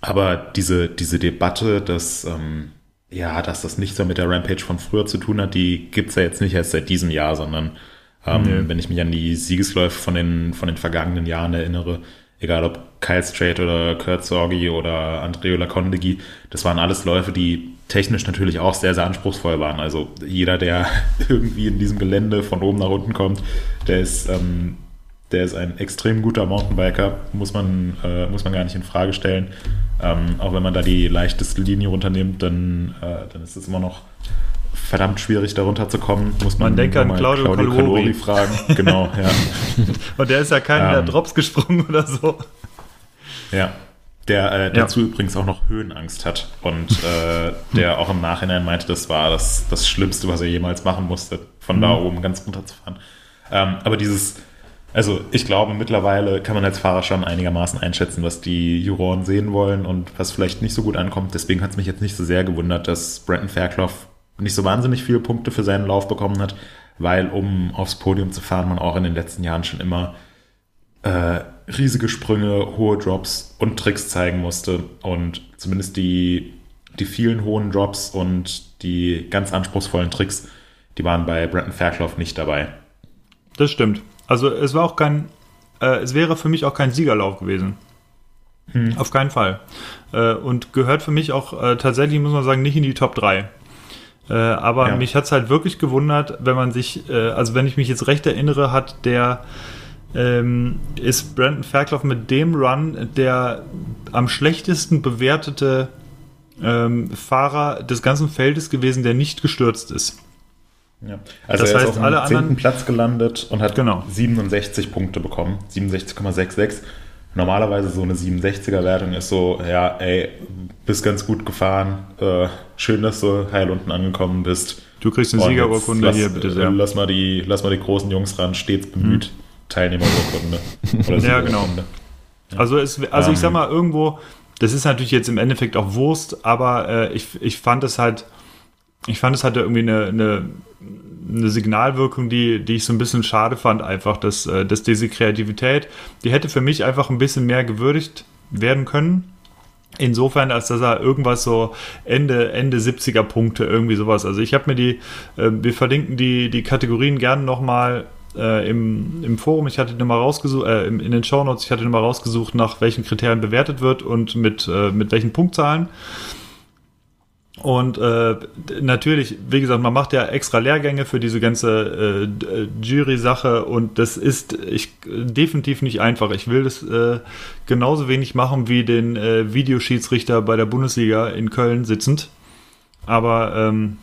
aber diese, diese Debatte, dass, ähm, ja, dass das nichts mehr mit der Rampage von früher zu tun hat, die gibt's ja jetzt nicht erst seit diesem Jahr, sondern ähm, Nee. wenn ich mich an die Siegesläufe von den, von den vergangenen Jahren erinnere, egal ob Kyle Strait oder Kurt Sorgi oder Andreo Lacondegui, das waren alles Läufe, die technisch natürlich auch sehr, sehr anspruchsvoll waren. Also jeder, der *laughs* irgendwie in diesem Gelände von oben nach unten kommt, der ist, ähm, der ist ein extrem guter Mountainbiker, muss man, äh, muss man gar nicht in Frage stellen. Ähm, auch wenn man da die leichteste Linie runternimmt, dann, äh, dann ist es immer noch verdammt schwierig, da runterzukommen. Muss man, Man denke an mal Claudio Calori. Fragen. Genau, ja. *laughs* Und der ist ja keinen der Ähm. Drops gesprungen oder so. Ja, der äh, Ja. dazu übrigens auch noch Höhenangst hat und äh, der auch im Nachhinein meinte, das war das, das Schlimmste, was er jemals machen musste, von da oben ganz runter zu fahren. Ähm, aber dieses, also ich glaube, mittlerweile kann man als Fahrer schon einigermaßen einschätzen, was die Juroren sehen wollen und was vielleicht nicht so gut ankommt. Deswegen hat es mich jetzt nicht so sehr gewundert, dass Brandon Fairclough nicht so wahnsinnig viele Punkte für seinen Lauf bekommen hat, weil um aufs Podium zu fahren, man auch in den letzten Jahren schon immer äh, riesige Sprünge, hohe Drops und Tricks zeigen musste. Und zumindest die, die vielen hohen Drops und die ganz anspruchsvollen Tricks, die waren bei Brandon Fairclough nicht dabei. Das stimmt. Also es war auch kein, äh, es wäre für mich auch kein Siegerlauf gewesen. Auf keinen Fall. Äh, und gehört für mich auch äh, tatsächlich, muss man sagen, nicht in die Top 3. Äh, aber Ja. mich hat es halt wirklich gewundert, wenn man sich, äh, also wenn ich mich jetzt recht erinnere, hat der ähm, ist Brandon Fairclough mit dem Run der am schlechtesten bewertete ähm, Fahrer des ganzen Feldes gewesen, der nicht gestürzt ist. Ja. Also Das er ist heißt, auf dem alle 10. anderen- Platz gelandet und hat Genau. 67 Punkte bekommen. 67,66. Normalerweise so eine 67er-Wertung ist so, ja, ey, bist ganz gut gefahren. Äh, schön, dass du heil unten angekommen bist. Du kriegst eine Und Siegerurkunde hier, bitte sehr. Lass mal, die, lass mal die großen Jungs ran, stets bemüht. Teilnehmerurkunde. *laughs* Oder Ja, genau. Siegerurkunde. Also, es, also ich Ähm. sag mal, irgendwo, das ist natürlich jetzt im Endeffekt auch Wurst, aber äh, ich, ich fand es halt, ich fand es halt irgendwie eine, eine, eine Signalwirkung, die, die ich so ein bisschen schade fand, einfach, dass, äh, dass diese Kreativität, die hätte für mich einfach ein bisschen mehr gewürdigt werden können. Insofern, als dass er irgendwas so Ende, Ende 70er Punkte, irgendwie sowas. Also ich habe mir die, äh, wir verlinken die, die Kategorien gerne nochmal äh, im, im Forum. Ich hatte nochmal rausgesucht, äh, im- in den Shownotes, ich hatte nochmal rausgesucht, nach welchen Kriterien bewertet wird und mit, äh, mit welchen Punktzahlen. Und äh, natürlich, wie gesagt, man macht ja extra Lehrgänge für diese ganze äh, Jury-Sache und das ist ich, definitiv nicht einfach. Ich will das äh, genauso wenig machen wie den äh, Videoschiedsrichter bei der Bundesliga in Köln sitzend. Aber ähm,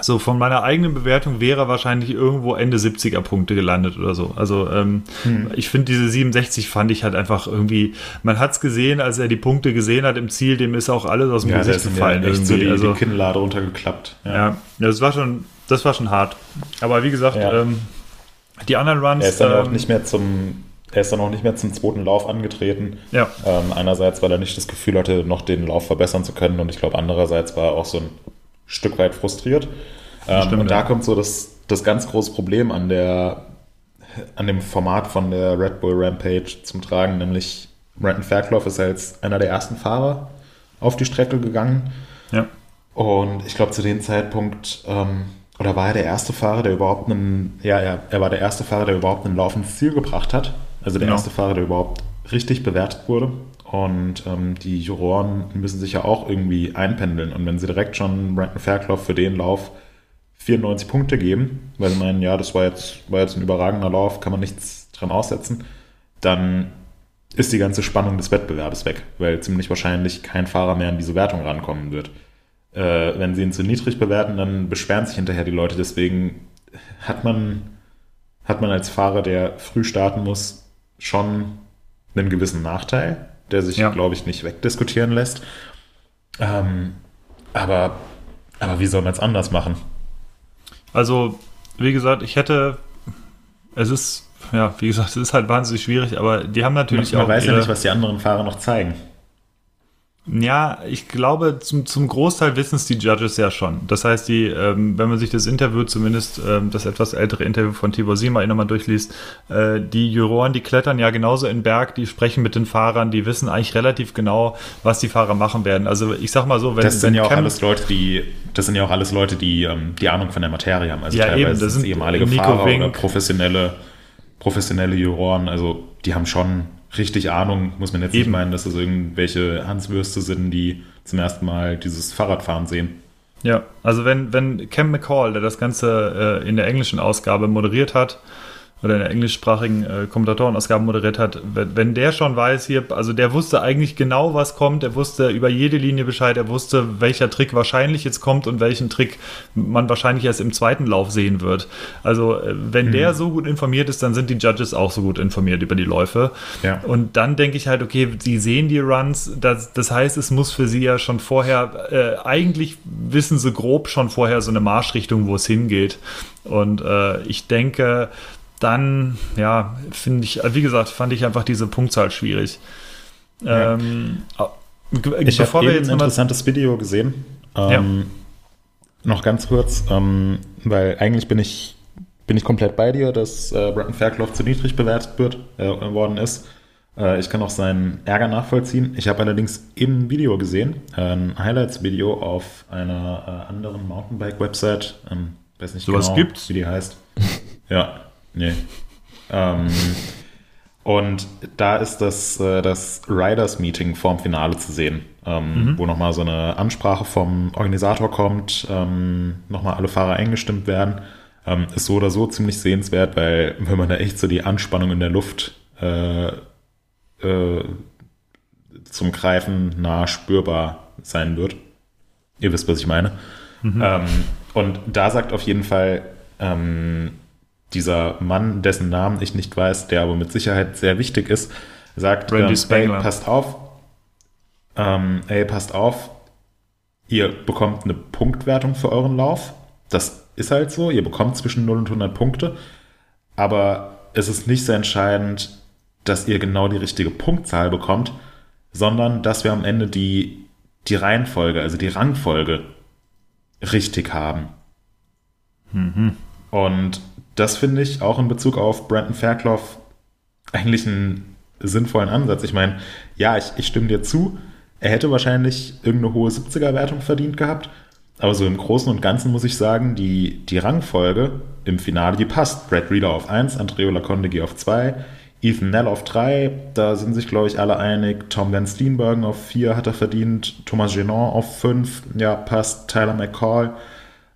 so von meiner eigenen Bewertung wäre er wahrscheinlich irgendwo Ende 70er Punkte gelandet oder so. Also ähm, ich finde diese 67 fand ich halt einfach irgendwie, man hat es gesehen, als er die Punkte gesehen hat im Ziel, dem ist auch alles aus dem Ja, Gesicht gefallen ja echt so die, also, die Kinnlade runtergeklappt. Ja. ja, das war schon, das war schon hart. Aber wie gesagt, Ja. ähm, die anderen Runs, Er ist dann auch ähm, nicht mehr zum, er ist dann auch nicht mehr zum zweiten Lauf angetreten. ja, Ähm, einerseits, weil er nicht das Gefühl hatte, noch den Lauf verbessern zu können und ich glaube, andererseits war er auch so ein Stück weit frustriert. Ähm, Stimmt, und da ja. kommt so das, das ganz große Problem an der an dem Format von der Red Bull Rampage zum Tragen, nämlich Brandon Fairclough ist als einer der ersten Fahrer auf die Strecke gegangen ja, und ich glaube, zu dem Zeitpunkt, ähm, oder war er der erste Fahrer, der überhaupt einen, ja, er, er war der erste Fahrer, der überhaupt einen Lauf ins Ziel gebracht hat. Also der Genau. erste Fahrer, der überhaupt richtig bewertet wurde. Und ähm, die Juroren müssen sich ja auch irgendwie einpendeln. Und wenn sie direkt schon Brandon Fairclough für den Lauf 94 Punkte geben, weil sie meinen, ja, das war jetzt, war jetzt ein überragender Lauf, kann man nichts dran aussetzen, dann ist die ganze Spannung des Wettbewerbs weg, weil ziemlich wahrscheinlich kein Fahrer mehr an diese Wertung rankommen wird. Äh, wenn sie ihn zu niedrig bewerten, dann beschweren sich hinterher die Leute. Deswegen hat man, hat man als Fahrer, der früh starten muss, schon einen gewissen Nachteil, der sich, Ja. glaube ich, nicht wegdiskutieren lässt. Ähm, aber, aber wie soll man es anders machen? also wie gesagt, ich hätte, es ist, ja, wie gesagt, es ist halt wahnsinnig schwierig, aber die haben natürlich man auch weiß ja nicht, was die anderen Fahrer noch zeigen. Ja, ich glaube, zum, zum Großteil wissen es die Judges ja schon. Das heißt, die, ähm, wenn man sich das Interview, zumindest ähm, das etwas ältere Interview von Tibor Sima nochmal durchliest, äh, die Juroren, die klettern ja genauso in den Berg, die sprechen mit den Fahrern, die wissen eigentlich relativ genau, was die Fahrer machen werden. Also ich sag mal so, wenn Das sind wenn ja auch Cam- alles Leute, die, das sind ja auch alles Leute, die ähm, die Ahnung von der Materie haben. Also Ja, teilweise eben, das sind ehemalige Nico Fahrer Wink. oder professionelle, professionelle Juroren. Also die haben schon richtig Ahnung. Muss man jetzt nicht Eben. meinen, dass das irgendwelche Hanswürste sind, die zum ersten Mal dieses Fahrradfahren sehen. Ja, also wenn, wenn Cam McCall, der das Ganze äh, in der englischen Ausgabe moderiert hat, oder in der englischsprachigen äh, Kommentatorenausgabe moderiert hat, wenn, wenn, der schon weiß hier, also der wusste eigentlich genau, was kommt, er wusste über jede Linie Bescheid, er wusste, welcher Trick wahrscheinlich jetzt kommt und welchen Trick man wahrscheinlich erst im zweiten Lauf sehen wird. Also äh, wenn mhm. der so gut informiert ist, dann sind die Judges auch so gut informiert über die Läufe. Ja. Und dann denke ich halt, okay, sie sehen die Runs, das, das heißt, es muss für sie ja schon vorher, äh, eigentlich wissen sie grob schon vorher so eine Marschrichtung, wo es hingeht. Und äh, ich denke, dann, ja, finde ich, wie gesagt, fand ich einfach diese Punktzahl schwierig. Ja. Ähm, ich habe ein interessantes Video gesehen. Ähm, ja. Noch ganz kurz, ähm, weil eigentlich bin ich, bin ich komplett bei dir, dass äh, Bretton Fairclough zu niedrig bewertet wird, äh, worden ist. Äh, ich kann auch seinen Ärger nachvollziehen. Ich habe allerdings eben ein Video gesehen, ein Highlights-Video auf einer äh, anderen Mountainbike-Website. Ähm, weiß nicht so genau, gibt's? wie die heißt. *laughs* ja, Nee. Ähm, und da ist das, äh, das Riders Meeting vorm Finale zu sehen, ähm, mhm. wo nochmal so eine Ansprache vom Organisator kommt, ähm, nochmal alle Fahrer eingestimmt werden. Ähm, ist so oder so ziemlich sehenswert, weil wenn man da echt so die Anspannung in der Luft äh, äh, zum Greifen nah spürbar sein wird. Ihr wisst, was ich meine. Mhm. Ähm, und da sagt auf jeden Fall ähm, dieser Mann, dessen Namen ich nicht weiß, der aber mit Sicherheit sehr wichtig ist, sagt, ähm, ey, passt auf, ähm, ey, passt auf, ihr bekommt eine Punktwertung für euren Lauf. Das ist halt so, ihr bekommt zwischen 0 und 100 Punkte, aber es ist nicht so entscheidend, dass ihr genau die richtige Punktzahl bekommt, sondern dass wir am Ende die, die Reihenfolge, also die Rangfolge richtig haben. Mhm. Und das finde ich auch in Bezug auf Brandon Fairclough eigentlich einen sinnvollen Ansatz. Ich meine, ja, ich, ich stimme dir zu, er hätte wahrscheinlich irgendeine hohe 70er-Wertung verdient gehabt, aber so im Großen und Ganzen muss ich sagen, die, die Rangfolge im Finale, die passt. Brad Reader auf 1, Andreo Lacondegui auf 2, Ethan Nell auf 3, da sind sich, glaube ich, alle einig. Tom Van Steenbergen auf 4 hat er verdient, Thomas Genon auf 5, ja, passt. Tyler McCall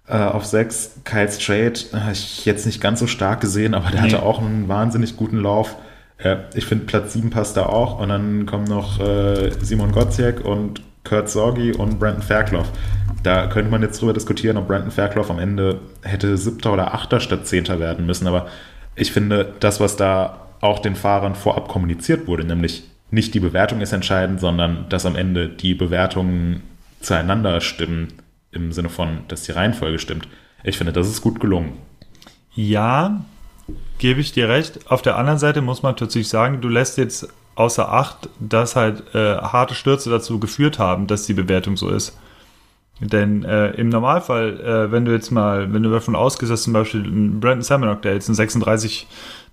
äh, auf 6 Kyle Strait, äh, ich jetzt nicht ganz so stark gesehen, aber der nee. hatte auch einen wahnsinnig guten Lauf. Äh, ich finde Platz 7 passt da auch. Und dann kommen noch äh, Simon Gotziek und Kurt Sorgi und Brandon Fairclough. Da könnte man jetzt drüber diskutieren, ob Brandon Fairclough am Ende hätte siebter oder achter statt zehnter werden müssen. Aber ich finde, das, was da auch den Fahrern vorab kommuniziert wurde, nämlich nicht die Bewertung ist entscheidend, sondern dass am Ende die Bewertungen zueinander stimmen, im Sinne von, dass die Reihenfolge stimmt. Ich finde, das ist gut gelungen. Ja, gebe ich dir recht. Auf der anderen Seite muss man tatsächlich sagen, du lässt jetzt außer Acht, dass halt äh, harte Stürze dazu geführt haben, dass die Bewertung so ist. Denn äh, im Normalfall, äh, wenn du jetzt mal, wenn du davon ausgehst, dass zum Beispiel Brandon Saminock, der jetzt einen 36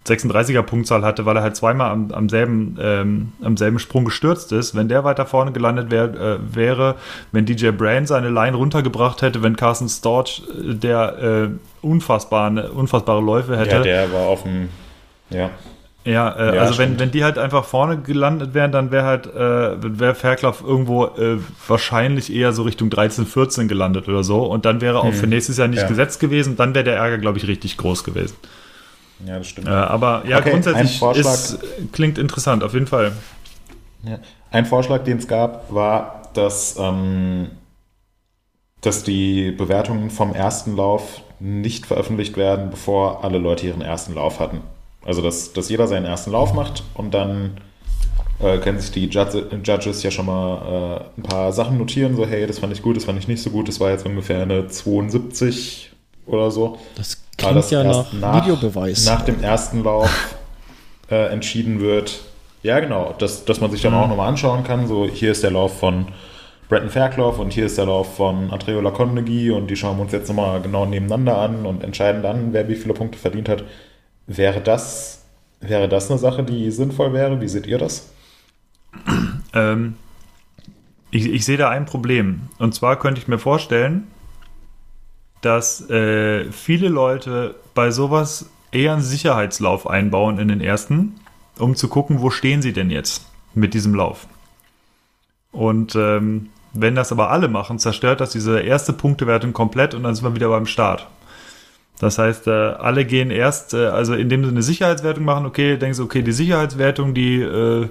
36er Punktzahl hatte, weil er halt zweimal am, am, selben, ähm, am selben Sprung gestürzt ist. Wenn der weiter vorne gelandet wär, äh, wäre, wenn DJ Brain seine Line runtergebracht hätte, wenn Carson Storch, äh, der äh, unfassbare, unfassbare Läufe hätte. Ja, der war auf dem, ja. Ja, äh, ja, also wenn, wenn die halt einfach vorne gelandet wären, dann wäre halt, äh, wäre Fairclough irgendwo äh, wahrscheinlich eher so Richtung 13, 14 gelandet oder so. Und dann wäre auch hm. für nächstes Jahr nicht ja. gesetzt gewesen. Dann wäre der Ärger, glaube ich, richtig groß gewesen. Ja, das stimmt. Äh, aber ja, okay, grundsätzlich ist, klingt interessant, auf jeden Fall. Ja. Ein Vorschlag, den es gab, war, dass, ähm, dass die Bewertungen vom ersten Lauf nicht veröffentlicht werden, bevor alle Leute ihren ersten Lauf hatten. Also, dass, dass jeder seinen ersten Lauf macht und dann äh, können sich die Judges ja schon mal äh, ein paar Sachen notieren, so hey, das fand ich gut, das fand ich nicht so gut, das war jetzt ungefähr eine 72 oder so. Das Klingt das ja nach, nach, Videobeweis. Nach dem ersten Lauf äh, entschieden wird. Ja, genau, dass, dass man sich dann mhm. auch nochmal anschauen kann. So, hier ist der Lauf von Bretton Fairclough und hier ist der Lauf von Andreo Lacondegui und die schauen wir uns jetzt nochmal genau nebeneinander an und entscheiden dann, wer wie viele Punkte verdient hat. Wäre das, wäre das eine Sache, die sinnvoll wäre? Wie seht ihr das? Ähm, ich, ich sehe da ein Problem. Und zwar könnte ich mir vorstellen, dass äh, viele Leute bei sowas eher einen Sicherheitslauf einbauen in den ersten, um zu gucken, wo stehen sie denn jetzt mit diesem Lauf. Und ähm, wenn das aber alle machen, zerstört das diese erste Punktewertung komplett und dann sind wir wieder beim Start. Das heißt, äh, alle gehen erst, äh, also indem sie eine Sicherheitswertung machen, okay, denkst du, okay, die Sicherheitswertung, die, äh,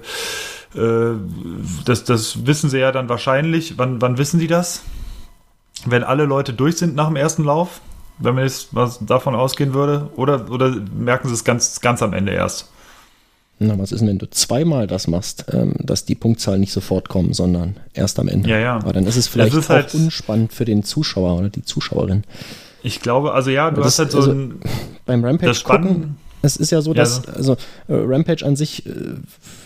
äh, das, das wissen sie ja dann wahrscheinlich. Wann, wann wissen die das? Wenn alle Leute durch sind nach dem ersten Lauf? Wenn man jetzt was davon ausgehen würde? Oder, oder merken sie es ganz, ganz am Ende erst? Na, was ist denn, wenn du zweimal das machst, ähm, dass die Punktzahlen nicht sofort kommen, sondern erst am Ende? Ja, ja. Aber dann ist es vielleicht ist auch halt- unspannend für den Zuschauer oder die Zuschauerin. Ich glaube, also ja, du Aber hast halt das- so also, ein. Beim Rampage Das gucken, es ist ja so, Ja, dass, so. also äh, Rampage an sich äh,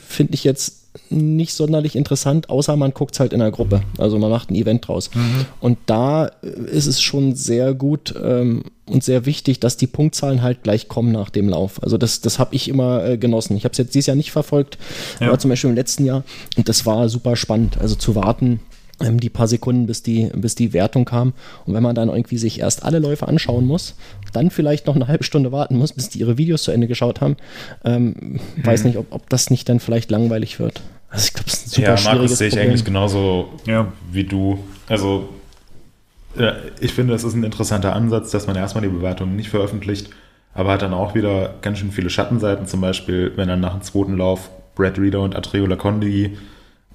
finde ich jetzt nicht sonderlich interessant, außer man guckt es halt in der Gruppe. Also man macht ein Event draus. Mhm. Und da äh, ist es schon sehr gut ähm, und sehr wichtig, dass die Punktzahlen halt gleich kommen nach dem Lauf. Also das, das habe ich immer äh, genossen. Ich habe es jetzt dieses Jahr nicht verfolgt, Ja. aber zum Beispiel im letzten Jahr. Und das war super spannend. Also zu warten, die paar Sekunden, bis die, bis die Wertung kam. Und wenn man dann irgendwie sich erst alle Läufe anschauen muss, dann vielleicht noch eine *laughs* halbe Stunde warten muss, bis die ihre Videos zu Ende geschaut haben, ähm, weiß Mhm. nicht, ob, ob das nicht dann vielleicht langweilig wird. Also ich glaube, das ist ein super ja, Markus schwieriges sehe ich Problem. eigentlich genauso Ja. wie du. Also, ja, ich finde, es ist ein interessanter Ansatz, dass man erstmal die Bewertungen nicht veröffentlicht, aber hat dann auch wieder ganz schön viele Schattenseiten. Zum Beispiel, wenn dann nach dem zweiten Lauf Brad Reader und Atreo Lacondi,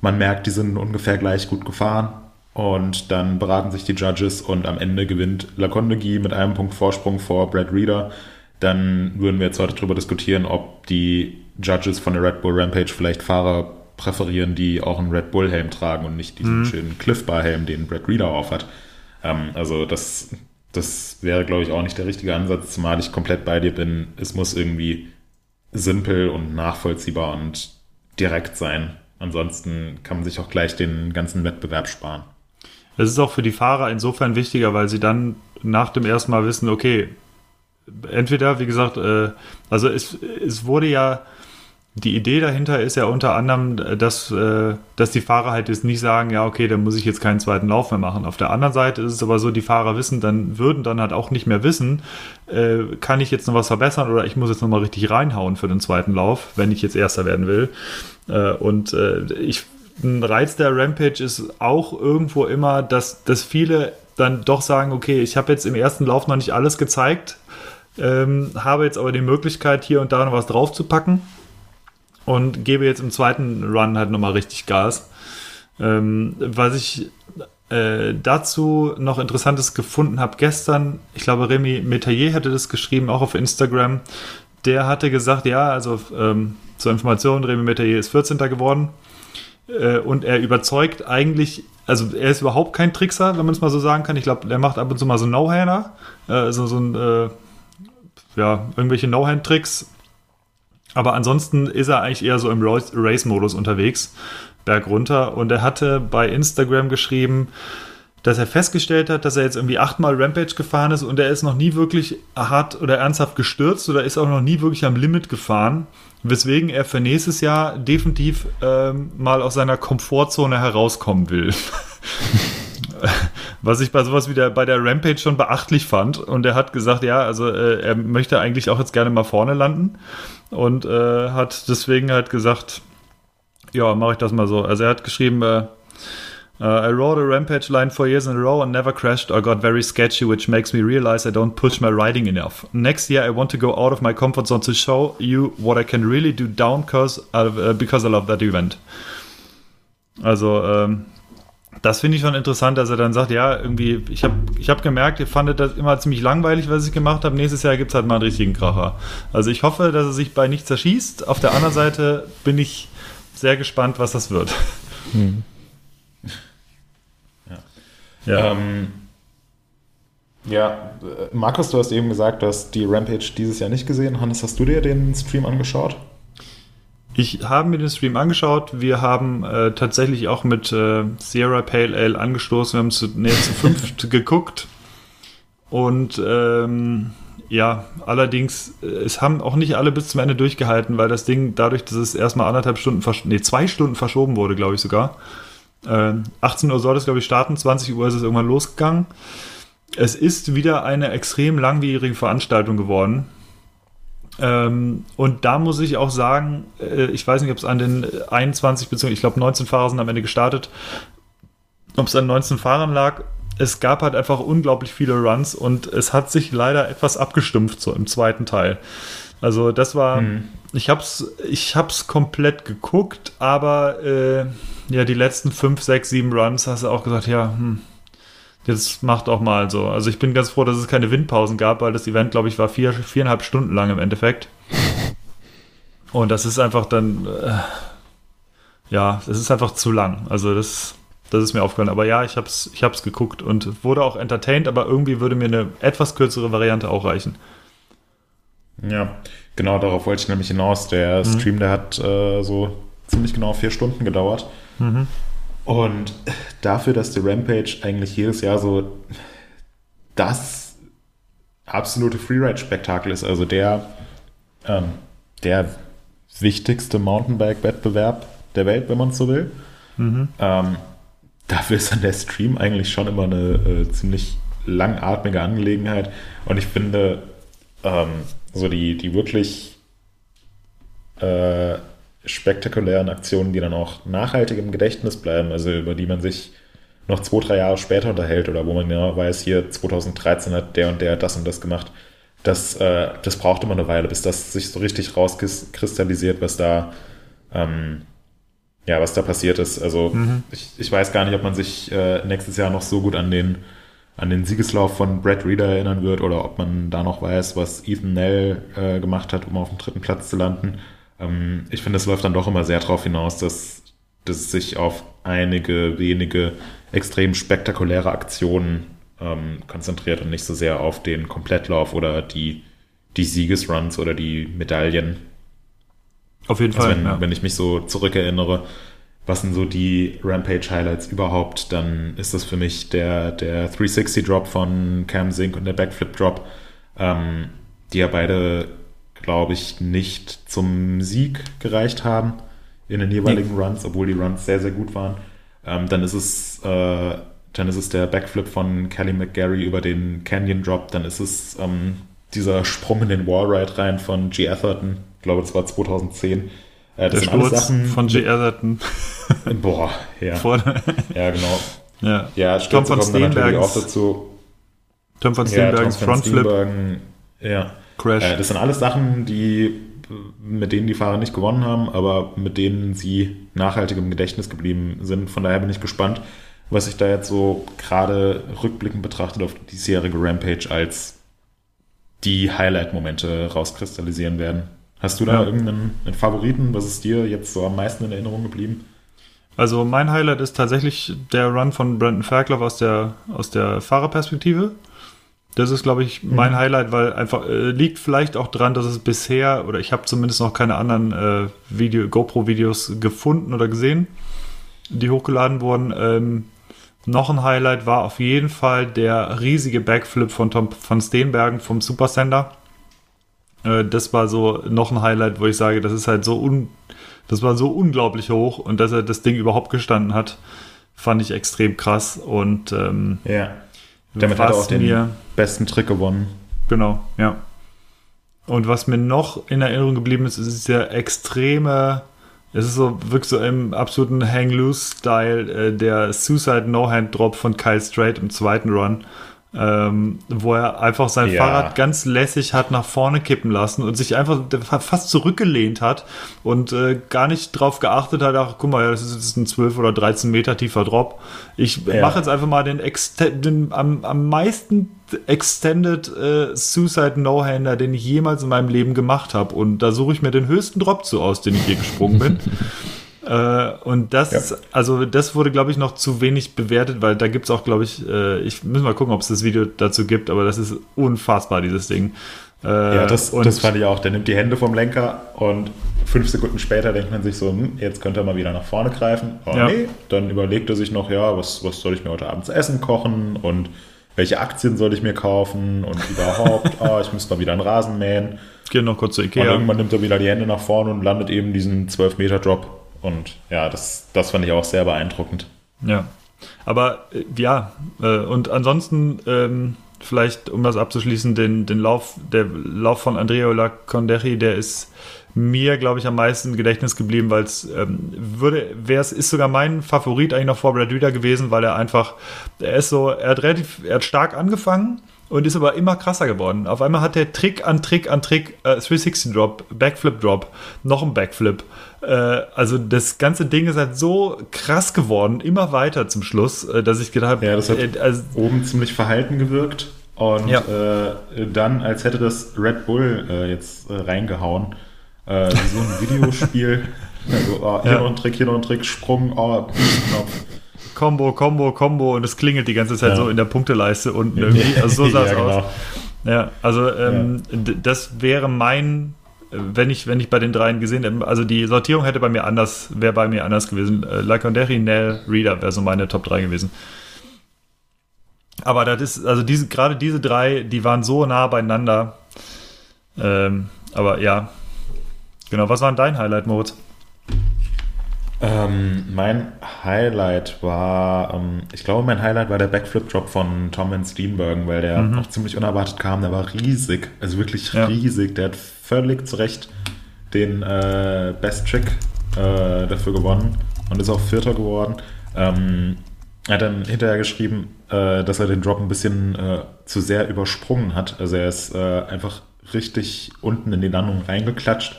man merkt, die sind ungefähr gleich gut gefahren. Und dann beraten sich die Judges und am Ende gewinnt Lacondegi mit einem Punkt Vorsprung vor Brad Reader. Dann würden wir jetzt heute darüber diskutieren, ob die Judges von der Red Bull Rampage vielleicht Fahrer präferieren, die auch einen Red Bull Helm tragen und nicht diesen schönen Cliff Bar Helm, den Brad Reader aufhat. Ähm, also das, das wäre, glaube ich, auch nicht der richtige Ansatz, zumal ich komplett bei dir bin. Es muss irgendwie simpel und nachvollziehbar und direkt sein. Ansonsten kann man sich auch gleich den ganzen Wettbewerb sparen. Es ist auch für die Fahrer insofern wichtiger, weil sie dann nach dem ersten Mal wissen, okay, entweder, wie gesagt, äh, also es, es wurde ja, die Idee dahinter ist ja unter anderem, dass, äh, dass die Fahrer halt jetzt nicht sagen, ja, okay, dann muss ich jetzt keinen zweiten Lauf mehr machen. Auf der anderen Seite ist es aber so, die Fahrer wissen, dann würden dann halt auch nicht mehr wissen, äh, kann ich jetzt noch was verbessern oder ich muss jetzt noch mal richtig reinhauen für den zweiten Lauf, wenn ich jetzt Erster werden will. Äh, und ich, ein Reiz der Rampage ist auch irgendwo immer, dass, dass viele dann doch sagen, okay, ich habe jetzt im ersten Lauf noch nicht alles gezeigt, ähm, habe jetzt aber die Möglichkeit, hier und da noch was draufzupacken und gebe jetzt im zweiten Run halt nochmal richtig Gas. Ähm, was ich äh, dazu noch Interessantes gefunden habe gestern, ich glaube, Remy Metayer hatte das geschrieben, auch auf Instagram. Der hatte gesagt, ja, also ähm, zur Information, Remy Metayer ist 14. geworden äh, und er überzeugt eigentlich, also er ist überhaupt kein Trickser, wenn man es mal so sagen kann. Ich glaube, er macht ab und zu mal so No-Hander, äh, also so ein, äh, ja, irgendwelche No-Hand-Tricks. Aber ansonsten ist er eigentlich eher so im Race- Race-Modus unterwegs, bergunter. Und er hatte bei Instagram geschrieben, dass er festgestellt hat, dass er jetzt irgendwie achtmal Rampage gefahren ist und er ist noch nie wirklich hart oder ernsthaft gestürzt oder ist auch noch nie wirklich am Limit gefahren, weswegen er für nächstes Jahr definitiv ähm, mal aus seiner Komfortzone herauskommen will. *laughs* *laughs* Was ich bei sowas wie der, bei der Rampage schon beachtlich fand. Und er hat gesagt, ja, also äh, er möchte eigentlich auch jetzt gerne mal vorne landen und äh, hat deswegen halt gesagt, ja, mache ich das mal so. Also er hat geschrieben, äh, Uh, I rode a rampage line for years in a row and never crashed or got very sketchy, which makes me realize I don't push my riding enough. Next year, I want to go out of my comfort zone to show you what I can really do down cause, uh, because I love that event. Also, ähm, das finde ich schon interessant, dass er dann sagt, ja, irgendwie, ich habe ich hab gemerkt, ihr fandet das immer ziemlich langweilig, was ich gemacht habe. Nächstes Jahr gibt es halt mal einen richtigen Kracher. Also ich hoffe, dass er sich bei nichts zerschießt. Auf der anderen Seite bin ich sehr gespannt, was das wird. Ja. Ähm, ja, äh, Markus, du hast eben gesagt, du hast die Rampage dieses Jahr nicht gesehen. Hannes, hast du dir den Stream angeschaut? Ich habe mir den Stream angeschaut. Wir haben äh, tatsächlich auch mit äh, Sierra Pale Ale angestoßen. Wir haben zu, nee, *laughs* zu fünft geguckt. Und ähm, ja, allerdings, äh, es haben auch nicht alle bis zum Ende durchgehalten, weil das Ding dadurch, dass es erstmal anderthalb Stunden, nee, zwei Stunden verschoben wurde, glaube ich sogar. Äh, 18 Uhr soll es, glaube ich, starten, 20 Uhr ist es irgendwann losgegangen. Es ist wieder eine extrem langwierige Veranstaltung geworden. Ähm, und da muss ich auch sagen, äh, ich weiß nicht, ob es an den 21 bzw. ich glaube 19 Fahrer sind am Ende gestartet, ob es an 19 Fahrern lag. es gab halt einfach unglaublich viele Runs und es hat sich leider etwas abgestumpft so im zweiten Teil. Also das war, mhm. ich hab's, ich hab's komplett geguckt, aber äh, ja, die letzten fünf, sechs, sieben Runs hast du auch gesagt, ja, hm, das macht auch mal so. Also ich bin ganz froh, dass es keine Windpausen gab, weil das Event, glaube ich, war vier, viereinhalb Stunden lang im Endeffekt. *laughs* Und das ist einfach dann, äh, ja, das ist einfach zu lang. Also das, das ist mir aufgefallen. Aber ja, ich habe es ich hab's geguckt und wurde auch entertained, aber irgendwie würde mir eine etwas kürzere Variante auch reichen. Ja, genau darauf wollte ich nämlich hinaus. Der mhm. Stream, der hat äh, so ziemlich genau vier Stunden gedauert. Mhm. Und dafür, dass die Rampage eigentlich jedes Jahr so das absolute Freeride-Spektakel ist, also der, ähm, der wichtigste Mountainbike-Wettbewerb der Welt, wenn man so will. Mhm. Ähm, dafür ist dann der Stream eigentlich schon immer eine äh, ziemlich langatmige Angelegenheit. Und ich finde, ähm, so die, die wirklich äh, spektakulären Aktionen, die dann auch nachhaltig im Gedächtnis bleiben, also über die man sich noch zwei, drei Jahre später unterhält oder wo man genau weiß, hier 2013 hat der und der das und das gemacht. Das, äh, das braucht immer eine Weile, bis das sich so richtig rauskristallisiert, was da ähm, ja, was da passiert ist. Also mhm. ich, ich weiß gar nicht, ob man sich äh, nächstes Jahr noch so gut an den, an den Siegeslauf von Brad Reader erinnern wird oder ob man da noch weiß, was Ethan Nell äh, gemacht hat, um auf dem dritten Platz zu landen. Ähm, ich finde, es läuft dann doch immer sehr darauf hinaus, dass, dass es sich auf einige wenige extrem spektakuläre Aktionen ähm, konzentriert und nicht so sehr auf den Komplettlauf oder die, die Siegesruns oder die Medaillen. Auf jeden also Fall. Wenn, ja. wenn ich mich so zurückerinnere, was sind so die Rampage-Highlights überhaupt, dann ist das für mich der, der 360-Drop von Cam Zink und der Backflip-Drop, ähm, die ja beide, glaube ich, nicht zum Sieg gereicht haben in den jeweiligen nee. Runs, obwohl die Runs sehr, sehr gut waren. Ähm, dann ist es äh, dann ist es der Backflip von Kelly McGarry über den Canyon Drop, dann ist es ähm, dieser Sprung in den Wallride rein von G. Atherton, ich glaube, das war 2010. Äh, das Der Sturz Sachen, von J. Atherton. *laughs* Boah, ja. ja, genau. Ja, ja Tom von Steenbergens. auch dazu. Tom von Steenbergens ja, Frontflip. Ja. Crash. Äh, das sind alles Sachen, die mit denen die Fahrer nicht gewonnen haben, aber mit denen sie nachhaltig im Gedächtnis geblieben sind. Von daher bin ich gespannt, was sich da jetzt so gerade rückblickend betrachtet auf die diesjährige Rampage als die Highlight-Momente rauskristallisieren werden. Hast du da ja. irgendeinen Favoriten? Was ist dir jetzt so am meisten in Erinnerung geblieben? Also mein Highlight ist tatsächlich der Run von Brandon Fairclough aus der, aus der Fahrerperspektive. Das ist, glaube ich, mein mhm. Highlight, weil einfach äh, liegt vielleicht auch dran, dass es bisher, oder ich habe zumindest noch keine anderen äh, Video, GoPro-Videos gefunden oder gesehen, die hochgeladen wurden. Ähm, noch ein Highlight war auf jeden Fall der riesige Backflip von Tom von Steenbergen vom Supersender. Äh, das war so noch ein Highlight, wo ich sage, das ist halt so un, das war so unglaublich hoch und dass er das Ding überhaupt gestanden hat, fand ich extrem krass und ähm, ja. Damit hat er auch den besten Trick gewonnen. Genau, ja. Und was mir noch in Erinnerung geblieben ist, ist der extreme, es ist so wirklich so im absoluten Hang-Loose-Style, äh, der Suicide No-Hand-Drop von Kyle Strait im zweiten Run ähm, wo er einfach sein ja. Fahrrad ganz lässig hat nach vorne kippen lassen und sich einfach fast zurückgelehnt hat und äh, gar nicht drauf geachtet hat, ach guck mal, das ist jetzt ein 12 oder 13 Meter tiefer Drop. Ich ja. mache jetzt einfach mal den, den am, am meisten Extended äh, Suicide No-Hander, den ich jemals in meinem Leben gemacht habe. Und da suche ich mir den höchsten Drop zu aus, den ich je gesprungen bin. *laughs* Äh, und das, ja. also das wurde, glaube ich, noch zu wenig bewertet, weil da gibt es auch, glaube ich, äh, ich muss mal gucken, ob es das Video dazu gibt, aber das ist unfassbar, dieses Ding. Äh, ja, das, das fand ich auch. Der nimmt die Hände vom Lenker und fünf Sekunden später denkt man sich so, hm, jetzt könnte er mal wieder nach vorne greifen. Aber ja. nee, dann überlegt er sich noch, ja, was, was soll ich mir heute Abend zu essen kochen und welche Aktien soll ich mir kaufen und *laughs* überhaupt, ah, ich müsste mal wieder einen Rasen mähen. Geh noch kurz zu Ikea. Und irgendwann nimmt er wieder die Hände nach vorne und landet eben diesen 12-Meter-Drop und ja, das, das fand ich auch sehr beeindruckend. Ja. Aber äh, ja, äh, und ansonsten, ähm, vielleicht, um das abzuschließen, den, den Lauf, der Lauf von Andrea Laconderi, der ist mir, glaube ich, am meisten im Gedächtnis geblieben, weil es ähm, würde, wäre es ist sogar mein Favorit eigentlich noch vor Brad Reader gewesen, weil er einfach, er ist so, er hat relativ, er hat stark angefangen und ist aber immer krasser geworden. Auf einmal hat er Trick an Trick an Trick, äh, 360 Drop, Backflip Drop, noch ein Backflip. Äh, also das ganze Ding ist halt so krass geworden, immer weiter zum Schluss, äh, dass ich gedacht habe, Ja, das hat äh, also, oben ziemlich verhalten gewirkt. Und Ja. äh, dann, als hätte das Red Bull äh, jetzt äh, reingehauen, äh, wie so ein Videospiel. *laughs* Also, oh, hier Ja. noch ein Trick, hier noch ein Trick, Sprung, oh, Knopf. Combo, Combo, Combo und es klingelt die ganze Zeit Ja. so in der Punkteleiste unten irgendwie. Also so *laughs* sah es Ja, genau. aus. Ja, also ähm, das wäre mein, äh, wenn ich, wenn ich bei den dreien gesehen hätte, also die Sortierung hätte bei mir anders, wäre bei mir anders gewesen. Äh, Laconderi, Nell, Reader wäre so meine Top 3 gewesen. Aber das ist, also diese, gerade diese drei, die waren so nah beieinander. Ähm, aber ja. Genau, was war dein Highlight, Moritz? Ähm, mein Highlight war, ähm, ich glaube, mein Highlight war der Backflip-Drop von Tom Steenbergen, weil der auch ziemlich unerwartet kam. Der war riesig, also wirklich Ja. riesig. Der hat völlig zu Recht den äh, Best Trick äh, dafür gewonnen und ist auch Vierter geworden. Ähm, er hat dann hinterher geschrieben, äh, dass er den Drop ein bisschen äh, zu sehr übersprungen hat. Also er ist äh, einfach richtig unten in die Landung reingeklatscht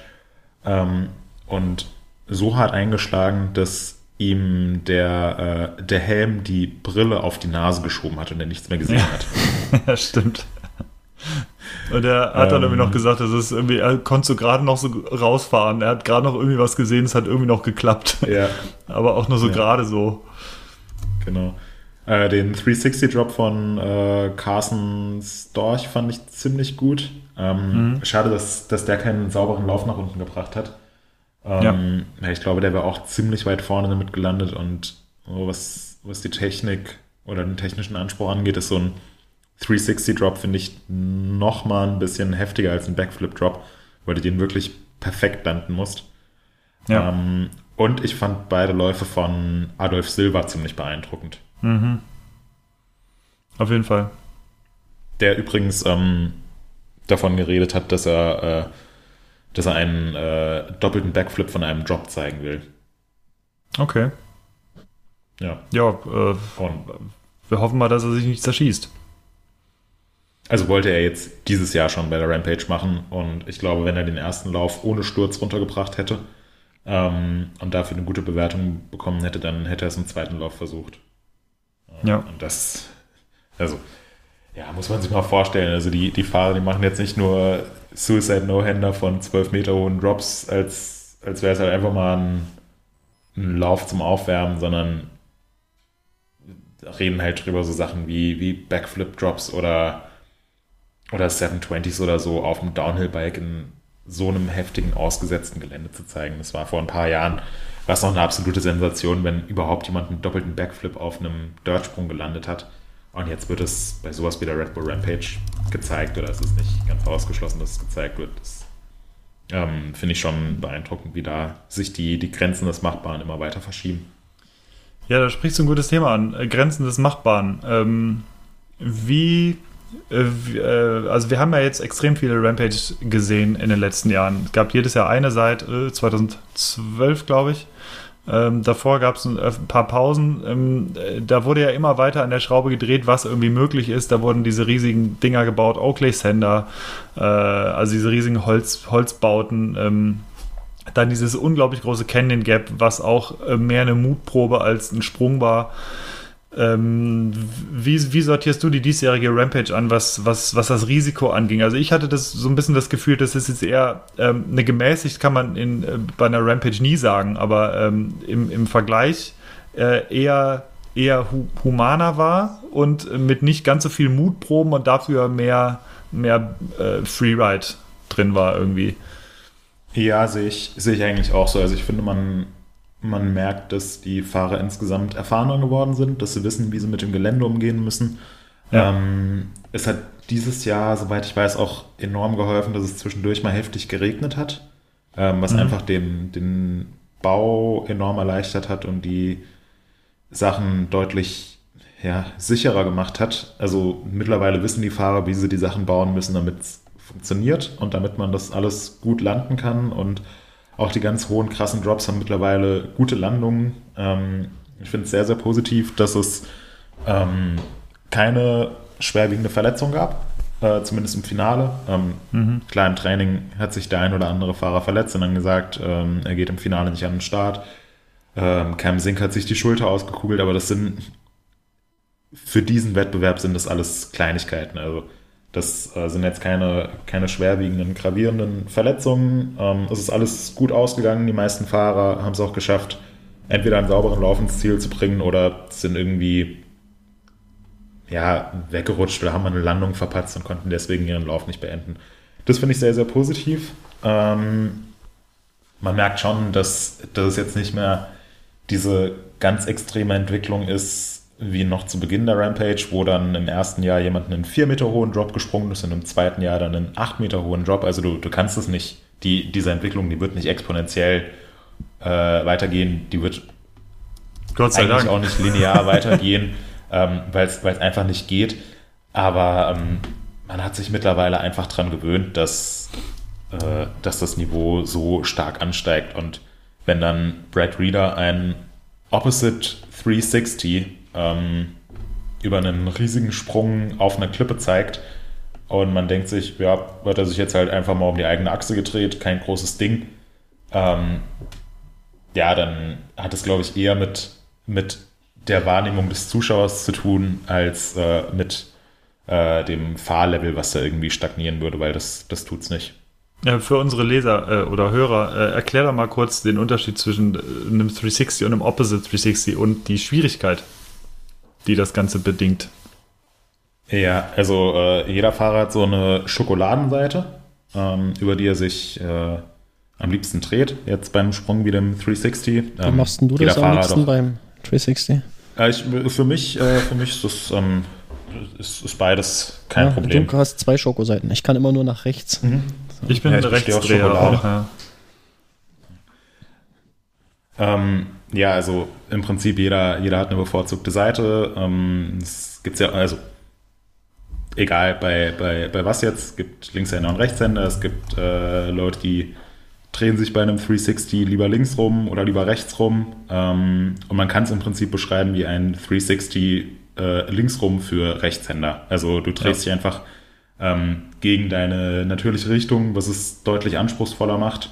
ähm, und so hart eingeschlagen, dass ihm der, äh, der Helm die Brille auf die Nase geschoben hat und er nichts mehr gesehen hat. *laughs* ja, stimmt. Und er hat dann Ähm. irgendwie noch gesagt, das ist irgendwie, er konnte so gerade noch so rausfahren. Er hat gerade noch irgendwie was gesehen, es hat irgendwie noch geklappt. ja, *laughs* Aber auch nur so Ja. gerade so. genau. Äh, den 360-Drop von äh, Carson Storch fand ich ziemlich gut. Ähm, Schade, dass, dass der keinen sauberen Lauf nach unten gebracht hat. Ähm, ja. Ich glaube, der wäre auch ziemlich weit vorne damit gelandet und so was, was die Technik oder den technischen Anspruch angeht, ist so ein 360-Drop, finde ich, noch mal ein bisschen heftiger als ein Backflip-Drop, weil du den wirklich perfekt landen musst. Ja. Ähm, und ich fand beide Läufe von Adolf Silva ziemlich beeindruckend. Auf jeden Fall. Der übrigens ähm, davon geredet hat, dass er, äh, dass er einen äh, doppelten Backflip von einem Drop zeigen will. Okay. Ja. Ja, äh, Und wir hoffen mal, dass er sich nicht zerschießt. also wollte er jetzt dieses Jahr schon bei der Rampage machen und ich glaube, wenn er den ersten Lauf ohne Sturz runtergebracht hätte ähm, und dafür eine gute Bewertung bekommen hätte, dann hätte er es im zweiten Lauf versucht. Ja. Und das, also, ja, muss man sich mal vorstellen. Also die, die Fahrer, die machen jetzt nicht nur Suicide No-Hander von 12 Meter hohen Drops, als, als wäre es halt einfach mal ein, ein Lauf zum Aufwärmen, sondern reden halt drüber so Sachen wie, wie Backflip-Drops oder, oder 720s oder so auf dem Downhill-Bike in so einem heftigen, ausgesetzten Gelände zu zeigen. Das war vor ein paar Jahren, war es noch eine absolute Sensation, wenn überhaupt jemand einen doppelten Backflip auf einem Dirtsprung gelandet hat. Und jetzt wird es bei sowas wie der Red Bull Rampage gezeigt oder es ist nicht ganz ausgeschlossen, dass es gezeigt wird. Das ähm, finde ich schon beeindruckend, wie da sich die, die Grenzen des Machbaren immer weiter verschieben. Ja, da sprichst du ein gutes Thema an. Äh, Grenzen des Machbaren. Ähm, wie, äh, äh, also wir haben ja jetzt extrem viele Rampage gesehen in den letzten Jahren. Es gab jedes Jahr eine seit äh, 2012, glaube ich. Ähm, davor gab es ein, äh, ein paar Pausen. Ähm, äh, da wurde ja immer weiter an der Schraube gedreht, was irgendwie möglich ist. Da wurden diese riesigen Dinger gebaut, Oakley Sender, äh, also diese riesigen Holz, Holzbauten. Ähm, dann dieses unglaublich große Canyon Gap, was auch äh, mehr eine Mutprobe als ein Sprung war. Ähm, wie, wie sortierst du die diesjährige Rampage an, was, was, was das Risiko anging? Also ich hatte das so ein bisschen das Gefühl, das ist jetzt eher ähm, eine gemäßigt, kann man in, äh, bei einer Rampage nie sagen, aber ähm, im, im Vergleich äh, eher, eher hu humaner war und mit nicht ganz so viel Mutproben und dafür mehr, mehr äh, Freeride drin war irgendwie. Ja, sehe ich, sehe ich eigentlich auch so. Also ich finde, man, man merkt, dass die Fahrer insgesamt erfahrener geworden sind, dass sie wissen, wie sie mit dem Gelände umgehen müssen. Ja. Ähm, es hat dieses Jahr, soweit ich weiß, auch enorm geholfen, dass es zwischendurch mal heftig geregnet hat, ähm, was Mhm. einfach den, den Bau enorm erleichtert hat und die Sachen deutlich ja, sicherer gemacht hat. Also mittlerweile wissen die Fahrer, wie sie die Sachen bauen müssen, damit es funktioniert und damit man das alles gut landen kann und auch die ganz hohen, krassen Drops haben mittlerweile gute Landungen. Ähm, ich finde es sehr, sehr positiv, dass es ähm, keine schwerwiegende Verletzung gab, äh, zumindest im Finale. Ähm, mhm. Klar, im Training hat sich der ein oder andere Fahrer verletzt und dann gesagt, ähm, er geht im Finale nicht an den Start. Ähm, Cam Sink hat sich die Schulter ausgekugelt, aber das sind für diesen Wettbewerb sind das alles Kleinigkeiten. Also das äh, sind jetzt keine, keine schwerwiegenden, gravierenden Verletzungen. Ähm, es ist alles gut ausgegangen. Die meisten Fahrer haben es auch geschafft, entweder einen sauberen Lauf ins Ziel zu bringen oder sind irgendwie ja, weggerutscht oder haben eine Landung verpatzt und konnten deswegen ihren Lauf nicht beenden. Das finde ich sehr, sehr positiv. Ähm, man merkt schon, dass, dass es jetzt nicht mehr diese ganz extreme Entwicklung ist, wie noch zu Beginn der Rampage, wo dann im ersten Jahr jemand einen 4 Meter hohen Drop gesprungen ist und im zweiten Jahr dann einen 8 Meter hohen Drop. Also du, du kannst es nicht, die, diese Entwicklung, die wird nicht exponentiell äh, weitergehen, die wird Gott sei eigentlich Dank. auch nicht linear *laughs* weitergehen, ähm, weil es einfach nicht geht. Aber ähm, man hat sich mittlerweile einfach daran gewöhnt, dass, äh, dass das Niveau so stark ansteigt. Und wenn dann Brad Reader ein Opposite 360 ähm, über einen riesigen Sprung auf einer Klippe zeigt und man denkt sich, ja, wird er sich jetzt halt einfach mal um die eigene Achse gedreht, kein großes Ding. Ähm, ja, dann hat es, glaube ich, eher mit, mit der Wahrnehmung des Zuschauers zu tun, als äh, mit äh, dem Fahrlevel, was da irgendwie stagnieren würde, weil das, das es nicht. Für unsere Leser äh, oder Hörer, äh, erklär doch mal kurz den Unterschied zwischen äh, einem 360 und einem Opposite 360 und die Schwierigkeit, die das Ganze bedingt. Ja, also äh, jeder Fahrer hat so eine Schokoladenseite, ähm, über die er sich äh, am liebsten dreht. Jetzt beim Sprung wie dem 360. Ähm, Wie machst denn du das am liebsten beim 360? Äh, ich, für, mich, äh, für mich ist das ähm, ist, ist, beides kein ja, Problem. Du hast zwei Schokoseiten. Ich kann immer nur nach rechts. Mhm. So. Ich bin ja, Rechtsdreher auch. Ja. Ähm, ja, also im Prinzip jeder, jeder hat eine bevorzugte Seite. Ähm, es gibt ja, also egal bei, bei, bei was jetzt, es gibt Linkshänder und Rechtshänder, es gibt äh, Leute, die drehen sich bei einem 360 lieber links rum oder lieber rechts rum. Ähm, und man kann es im Prinzip beschreiben wie ein 360 äh, links rum für Rechtshänder. Also du drehst ja. dich einfach ähm, gegen deine natürliche Richtung, was es deutlich anspruchsvoller macht.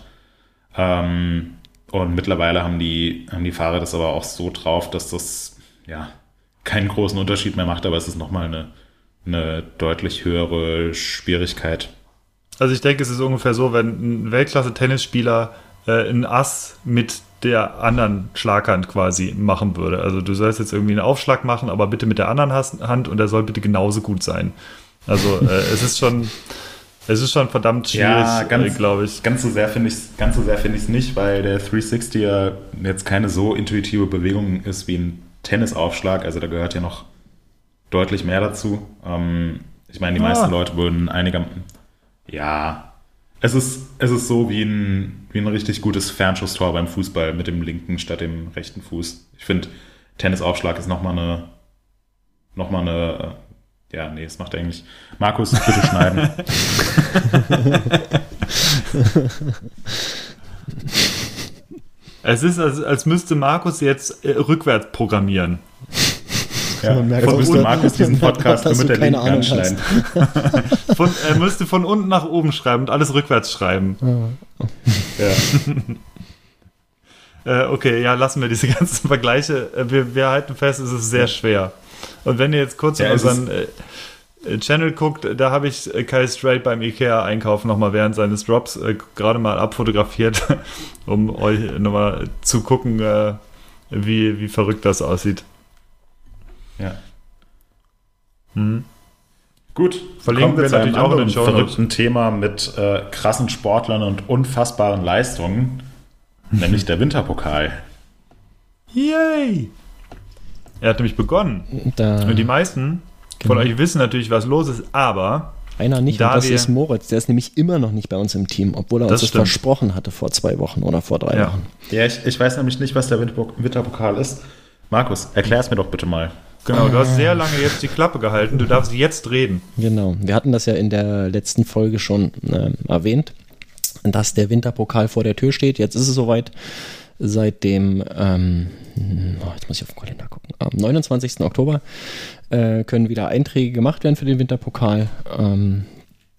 Ähm, und mittlerweile haben die, haben die Fahrer das aber auch so drauf, dass das ja keinen großen Unterschied mehr macht, aber es ist nochmal eine, eine deutlich höhere Schwierigkeit. Also ich denke, es ist ungefähr so, wenn ein Weltklasse-Tennisspieler äh, ein Ass mit der anderen Schlaghand quasi machen würde. Also du sollst jetzt irgendwie einen Aufschlag machen, aber bitte mit der anderen Hand und der soll bitte genauso gut sein. Also äh, es ist schon, es ist schon verdammt schwierig, ja, äh, glaube ich. Ganz so sehr finde ich es ganz so sehr finde ich nicht, weil der 360 ja jetzt keine so intuitive Bewegung ist wie ein Tennisaufschlag. Also da gehört ja noch deutlich mehr dazu. Ähm, ich meine, die ah. meisten Leute würden einiger, ja, es ist, es ist so wie ein, wie ein richtig gutes Fernschusstor beim Fußball mit dem linken statt dem rechten Fuß. Ich finde, Tennisaufschlag ist nochmal eine, nochmal eine ja, nee, das macht er eigentlich. Markus, bitte schneiden. *laughs* es ist, als, als müsste Markus jetzt äh, rückwärts programmieren. Ja, man merkt, von müsste Markus diesen *laughs* Podcast nur mit der linken Hand schneiden. *laughs* von, er müsste von unten nach oben schreiben und alles rückwärts schreiben. Ja. äh, okay, ja, lassen wir diese ganzen Vergleiche. Äh, wir, wir halten fest, es ist sehr schwer. Und wenn ihr jetzt kurz ja, in unseren äh, Channel guckt, da habe ich äh, Kai Straight beim IKEA-Einkauf nochmal während seines Drops äh, gerade mal abfotografiert, *laughs* um euch nochmal zu gucken, äh, wie, wie verrückt das aussieht. Ja. Hm. Gut, verlinken wir, wir natürlich auch in den Show verrückten Thema mit äh, krassen Sportlern und unfassbaren Leistungen, nämlich der Winterpokal. Yay! Er hat nämlich begonnen. Da, und die meisten genau. von euch wissen natürlich, was los ist, aber. Einer nicht, da und das ist Moritz. Der ist nämlich immer noch nicht bei uns im Team, obwohl er das uns das versprochen hatte vor zwei Wochen oder vor drei ja. Wochen. Ja, ich, ich weiß nämlich nicht, was der Winterpokal ist. Markus, erklär es mir doch bitte mal. Genau, du hast sehr lange jetzt die Klappe gehalten. Du darfst jetzt reden. Genau. Wir hatten das ja in der letzten Folge schon äh, erwähnt, dass der Winterpokal vor der Tür steht. Jetzt ist es soweit. Seit dem, ähm, jetzt muss ich auf den Kalender gucken, am 29. Oktober äh, können wieder Einträge gemacht werden für den Winterpokal. Ähm,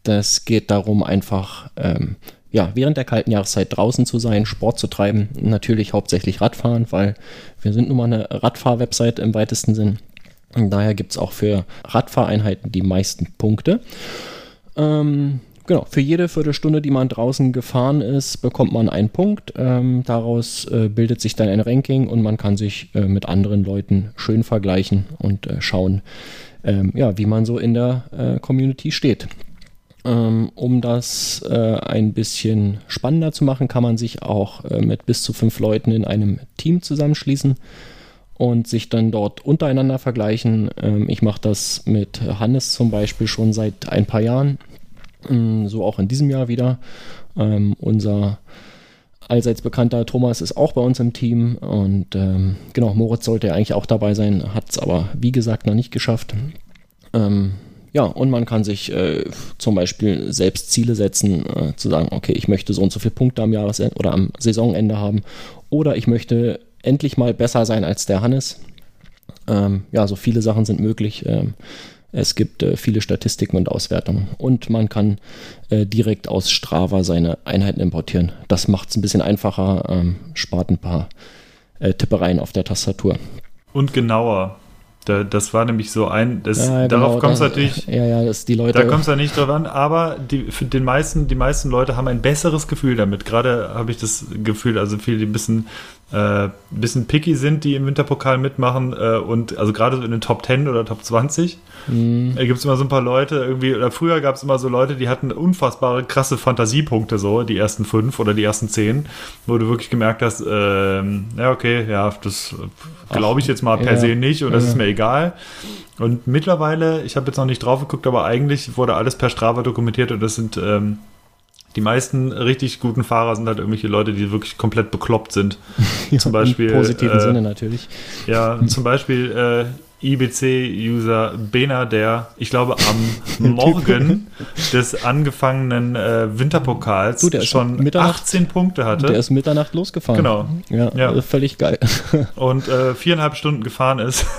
das geht darum, einfach ähm, ja, während der kalten Jahreszeit draußen zu sein, Sport zu treiben, natürlich hauptsächlich Radfahren, weil wir sind nun mal eine Radfahr-Website im weitesten Sinn. Daher gibt es auch für Radfahreinheiten die meisten Punkte. Ähm, genau, für jede Viertelstunde, die man draußen gefahren ist, bekommt man einen Punkt. Ähm, daraus äh, bildet sich dann ein Ranking und man kann sich äh, mit anderen Leuten schön vergleichen und äh, schauen, ähm, ja, wie man so in der äh, Community steht. Ähm, um das äh, ein bisschen spannender zu machen, kann man sich auch äh, mit bis zu fünf Leuten in einem Team zusammenschließen und sich dann dort untereinander vergleichen. Ähm, ich mache das mit Hannes zum Beispiel schon seit ein paar Jahren, so auch in diesem Jahr wieder. Ähm, unser allseits bekannter Thomas ist auch bei uns im Team und ähm, genau, Moritz sollte ja eigentlich auch dabei sein, hat es aber wie gesagt noch nicht geschafft. Ähm, ja, und man kann sich äh, zum Beispiel selbst Ziele setzen, äh, zu sagen, okay, ich möchte so und so viele Punkte am Jahresende oder am Saisonende haben. Oder ich möchte endlich mal besser sein als der Hannes. Ähm, ja, so viele Sachen sind möglich. Es gibt äh, viele Statistiken und Auswertungen. Und man kann äh, direkt aus Strava seine Einheiten importieren. Das macht es ein bisschen einfacher, ähm, spart ein paar äh, Tippereien auf der Tastatur. Und genauer. Da, das war nämlich so ein, das, ja, darauf genau, kommt es natürlich, *laughs* ja, ja, das die Leute, da kommt es ja nicht drauf an, aber die, für den meisten, die meisten Leute haben ein besseres Gefühl damit. Gerade habe ich das Gefühl, also viele, die ein bisschen, äh, bisschen picky sind, die im Winterpokal mitmachen äh, und also gerade so in den Top 10 oder Top 20, mhm. da gibt es immer so ein paar Leute irgendwie, oder früher gab es immer so Leute, die hatten unfassbare krasse Fantasiepunkte so, die ersten fünf oder die ersten zehn, wo du wirklich gemerkt hast, äh, ja okay, ja, das glaube ich jetzt mal per ja, se nicht und das ist mir egal. Und mittlerweile, ich habe jetzt noch nicht drauf geguckt, aber eigentlich wurde alles per Strava dokumentiert und das sind ähm, die meisten richtig guten Fahrer sind halt irgendwelche Leute, die wirklich komplett bekloppt sind. *laughs* ja, zum Beispiel. Im positiven äh, Sinne natürlich. Ja, zum Beispiel äh, IBC-User Bena, der, ich glaube, am *laughs* Morgen des angefangenen äh, Winterpokals du, schon 18 Punkte hatte. Der ist Mitternacht losgefahren. Genau. Ja, ja. Also völlig geil. Und äh, viereinhalb Stunden gefahren ist. *laughs*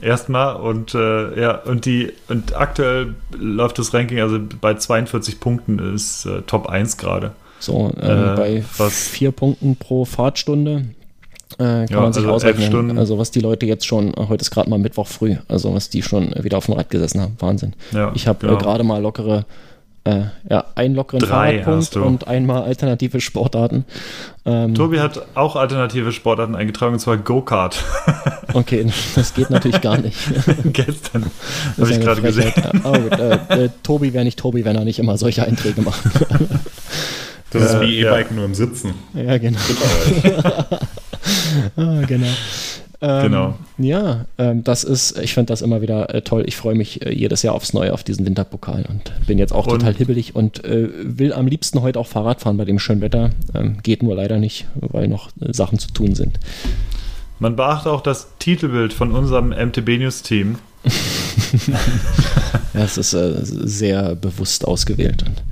Erstmal und äh, ja, und die und aktuell läuft das Ranking, also bei 42 Punkten ist äh, Top 1 gerade. So, ähm, äh, bei was? vier Punkten pro Fahrtstunde äh, kann ja, man sich also ausrechnen. Also was die Leute jetzt schon, heute ist gerade mal Mittwoch früh, also was die schon wieder auf dem Rad gesessen haben. Wahnsinn. Ja, ich habe äh, genau. gerade mal lockere, äh, ja, einen lockeren Drei Fahrradpunkt und einmal alternative Sportarten. Ähm, Tobi hat auch alternative Sportarten eingetragen, und zwar Go-Kart. *laughs* okay, das geht natürlich gar nicht. *laughs* Gestern habe ich gerade gesehen. Oh, äh, äh, Tobi wäre nicht Tobi, wenn er nicht immer solche Einträge macht. *laughs* Das ist wie E-Bike nur im Sitzen. Ja, genau. ah, genau. Ähm, genau. Ja, ähm, das ist, ich finde das immer wieder äh, toll. Ich freue mich äh, jedes Jahr aufs Neue auf diesen Winterpokal und bin jetzt auch und total hibbelig und äh, will am liebsten heute auch Fahrrad fahren bei dem schönen Wetter. Ähm, geht nur leider nicht, weil noch äh, Sachen zu tun sind. Man beachte auch das Titelbild von unserem MTB News Team. *laughs* ja, es ist äh, sehr bewusst ausgewählt. Und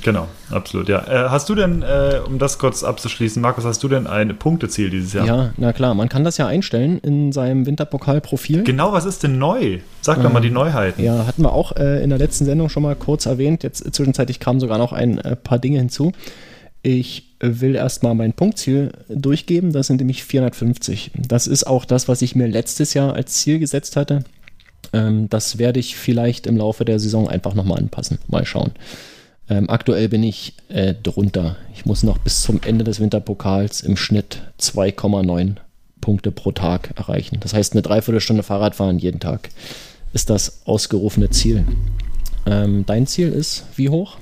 Genau, absolut, ja. Äh, hast du denn, äh, um das kurz abzuschließen, Markus, hast du denn ein Punkteziel dieses Jahr? Ja, na klar, man kann das ja einstellen in seinem Winterpokalprofil. Genau, was ist denn neu? Sag ähm, doch mal die Neuheiten. Ja, hatten wir auch äh, in der letzten Sendung schon mal kurz erwähnt. Jetzt zwischenzeitlich kamen sogar noch ein paar Dinge hinzu. Ich will erstmal mein Punktziel durchgeben, das sind nämlich 450. Das ist auch das, was ich mir letztes Jahr als Ziel gesetzt hatte. Ähm, das werde ich vielleicht im Laufe der Saison einfach nochmal anpassen. Mal schauen. Ähm, aktuell bin ich äh, drunter. Ich muss noch bis zum Ende des Winterpokals im Schnitt 2,9 Punkte pro Tag erreichen. Das heißt, eine Dreiviertelstunde Fahrradfahren jeden Tag ist das ausgerufene Ziel. Ähm, dein Ziel ist wie hoch?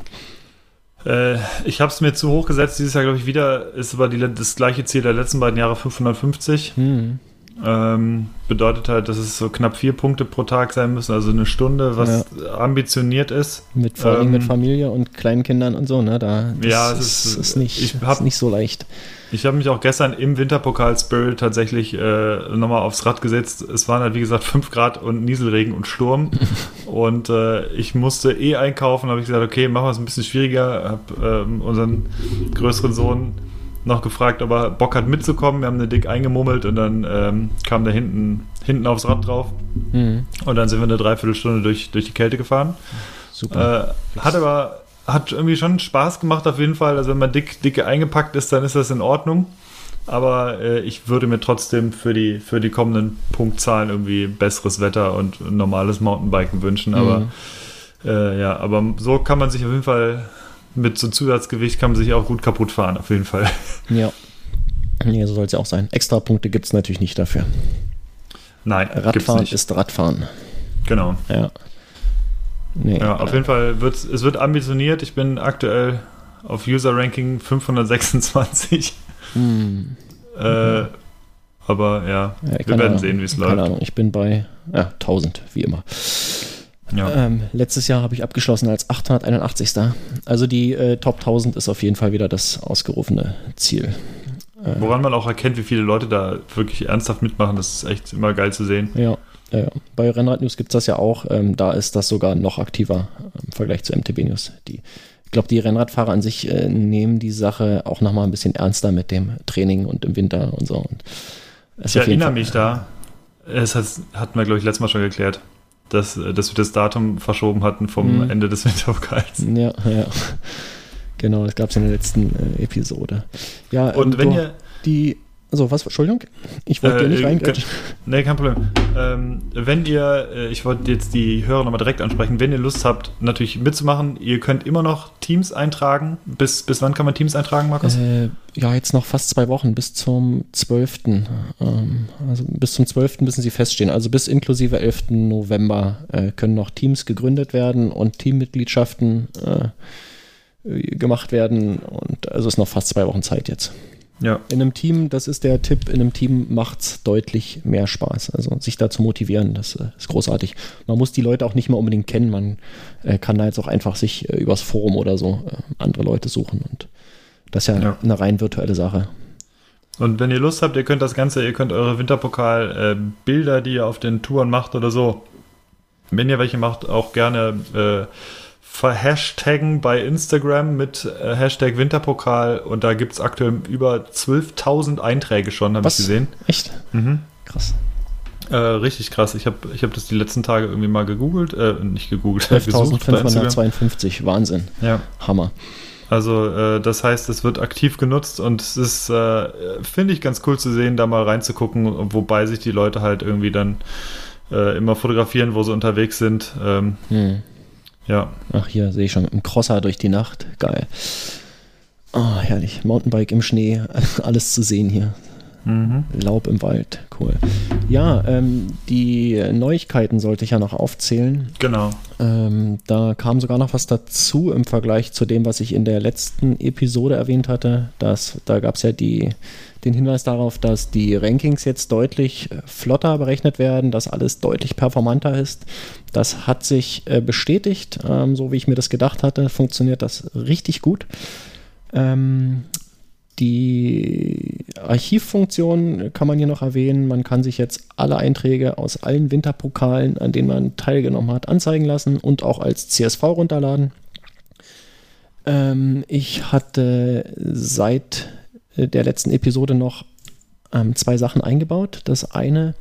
Äh, ich habe es mir zu hoch gesetzt. Dieses Jahr, glaube ich, wieder ist aber die, das gleiche Ziel der letzten beiden Jahre 550. Hm. Ähm, bedeutet halt, dass es so knapp vier Punkte pro Tag sein müssen, also eine Stunde, was ambitioniert ist. Mit vor allem mit Ähm, Familie und kleinen Kindern und so, ne? Da das Ja, es ist, ist- ist nicht, ich hab- ist nicht so leicht. Ich habe mich auch gestern im Winterpokal Spirit tatsächlich äh, nochmal aufs Rad gesetzt. Es waren halt, wie gesagt, *laughs* 5 Grad und Nieselregen und Sturm. *laughs* und äh, ich musste eh einkaufen. habe ich gesagt, okay, machen wir es ein bisschen schwieriger. Habe ähm, unseren größeren Sohn noch gefragt, ob er Bock hat mitzukommen. Wir haben eine dick eingemummelt und dann ähm, kam der hinten, hinten aufs Rad drauf. Mhm. Und dann sind wir eine Dreiviertelstunde durch, durch die Kälte gefahren. Super. Äh, hat aber hat irgendwie schon Spaß gemacht auf jeden Fall. Also wenn man dick, dicke eingepackt ist, dann ist das in Ordnung. Aber äh, ich würde mir trotzdem für die, für die kommenden Punktzahlen irgendwie besseres Wetter und normales Mountainbiken wünschen. Aber Mhm. äh, ja, aber so kann man sich auf jeden Fall mit so Zusatzgewicht kann man sich auch gut kaputt fahren, auf jeden Fall. Ja. Nee, so soll es ja auch sein. Extra Punkte gibt es natürlich nicht dafür. Nein, Radfahren ist Radfahren. Genau. Ja. Nee, Ja, auf jeden Fall wird es wird ambitioniert. Ich bin aktuell auf User Ranking 526. Hm. Äh, aber ja, Ja, wir keine werden sehen, wie es Keine läuft. Ahnung, ich bin bei ja, 1000, wie immer. Ja. Ähm, letztes Jahr habe ich abgeschlossen als 881. Also die äh, Top 1000 ist auf jeden Fall wieder das ausgerufene Ziel. Äh, Woran man auch erkennt, wie viele Leute da wirklich ernsthaft mitmachen, das ist echt immer geil zu sehen. Ja, ja, bei Rennrad News gibt es das ja auch. Ähm, da ist das sogar noch aktiver ähm, im Vergleich zu MTB News. Die, ich glaube, die Rennradfahrer an sich äh, nehmen die Sache auch nochmal ein bisschen ernster mit dem Training und im Winter und so. Und Ich erinnere Fall- mich da, es hat, hatten wir, glaube ich, letztes Mal schon geklärt, dass, äh, dass wir das Datum verschoben hatten vom Mhm. Ende des *laughs* Winterpokals. Ja, ja. Genau, das gab es in der letzten äh, Episode. Ja, Und ähm, wenn ihr, die. Also, was? Entschuldigung? Ich wollte Äh, dir nicht äh, reingrätschen. Nee, kein Problem. Ähm, wenn ihr, äh, ich wollte jetzt die Hörer nochmal direkt ansprechen, wenn ihr Lust habt, natürlich mitzumachen, ihr könnt immer noch Teams eintragen. Bis, bis wann kann man Teams eintragen, Markus? Äh, ja, jetzt noch fast zwei Wochen, bis zum 12. Ähm, also bis zum 12. müssen sie feststehen. Also bis inklusive 11. November äh, können noch Teams gegründet werden und Teammitgliedschaften gemacht werden. Und also ist noch fast zwei Wochen Zeit jetzt. Ja. In einem Team, das ist der Tipp, in einem Team macht es deutlich mehr Spaß. Also sich da zu motivieren, das äh, ist großartig. Man muss die Leute auch nicht mehr unbedingt kennen. Man äh, kann da jetzt auch einfach sich äh, übers Forum oder so äh, andere Leute suchen. Und das ist ja, Ja. eine rein virtuelle Sache. Und wenn ihr Lust habt, ihr könnt das Ganze, ihr könnt eure Winterpokal-Bilder, die ihr auf den Touren macht oder so, wenn ihr welche macht, auch gerne äh, verhashtaggen bei Instagram mit äh, Hashtag Winterpokal und da gibt es aktuell über 12.000 Einträge schon, habe ich gesehen. Echt? Mhm. Krass. Äh, richtig krass. Ich habe ich hab das die letzten Tage irgendwie mal gegoogelt, äh, nicht gegoogelt, *laughs* gesucht bei Instagram. 12.552, Wahnsinn. Ja. Hammer. Also äh, das heißt, es wird aktiv genutzt und es ist, äh, finde ich, ganz cool zu sehen, da mal reinzugucken, wobei sich die Leute halt irgendwie dann äh, immer fotografieren, wo sie unterwegs sind. Ähm, Hm. Ja, Ach, hier sehe ich schon mit dem Crosser durch die Nacht. Geil. Oh, herrlich. Mountainbike im Schnee, *laughs* alles zu sehen hier. Mhm. Laub im Wald, cool. Ja, ähm, die Neuigkeiten sollte ich ja noch aufzählen. genau. Ähm, da kam sogar noch was dazu im Vergleich zu dem, was ich in der letzten Episode erwähnt hatte. Das, da gab es ja die, den Hinweis darauf, dass die Rankings jetzt deutlich äh, flotter berechnet werden, dass alles deutlich performanter ist. Das hat sich äh, bestätigt, ähm, so wie ich mir das gedacht hatte, funktioniert das richtig gut. Ähm, die Archivfunktion kann man hier noch erwähnen. Man kann sich jetzt alle Einträge aus allen Winterpokalen, an denen man teilgenommen hat, anzeigen lassen und auch als CSV runterladen. Ähm, ich hatte seit äh, der letzten Episode noch ähm, zwei Sachen eingebaut. Das eine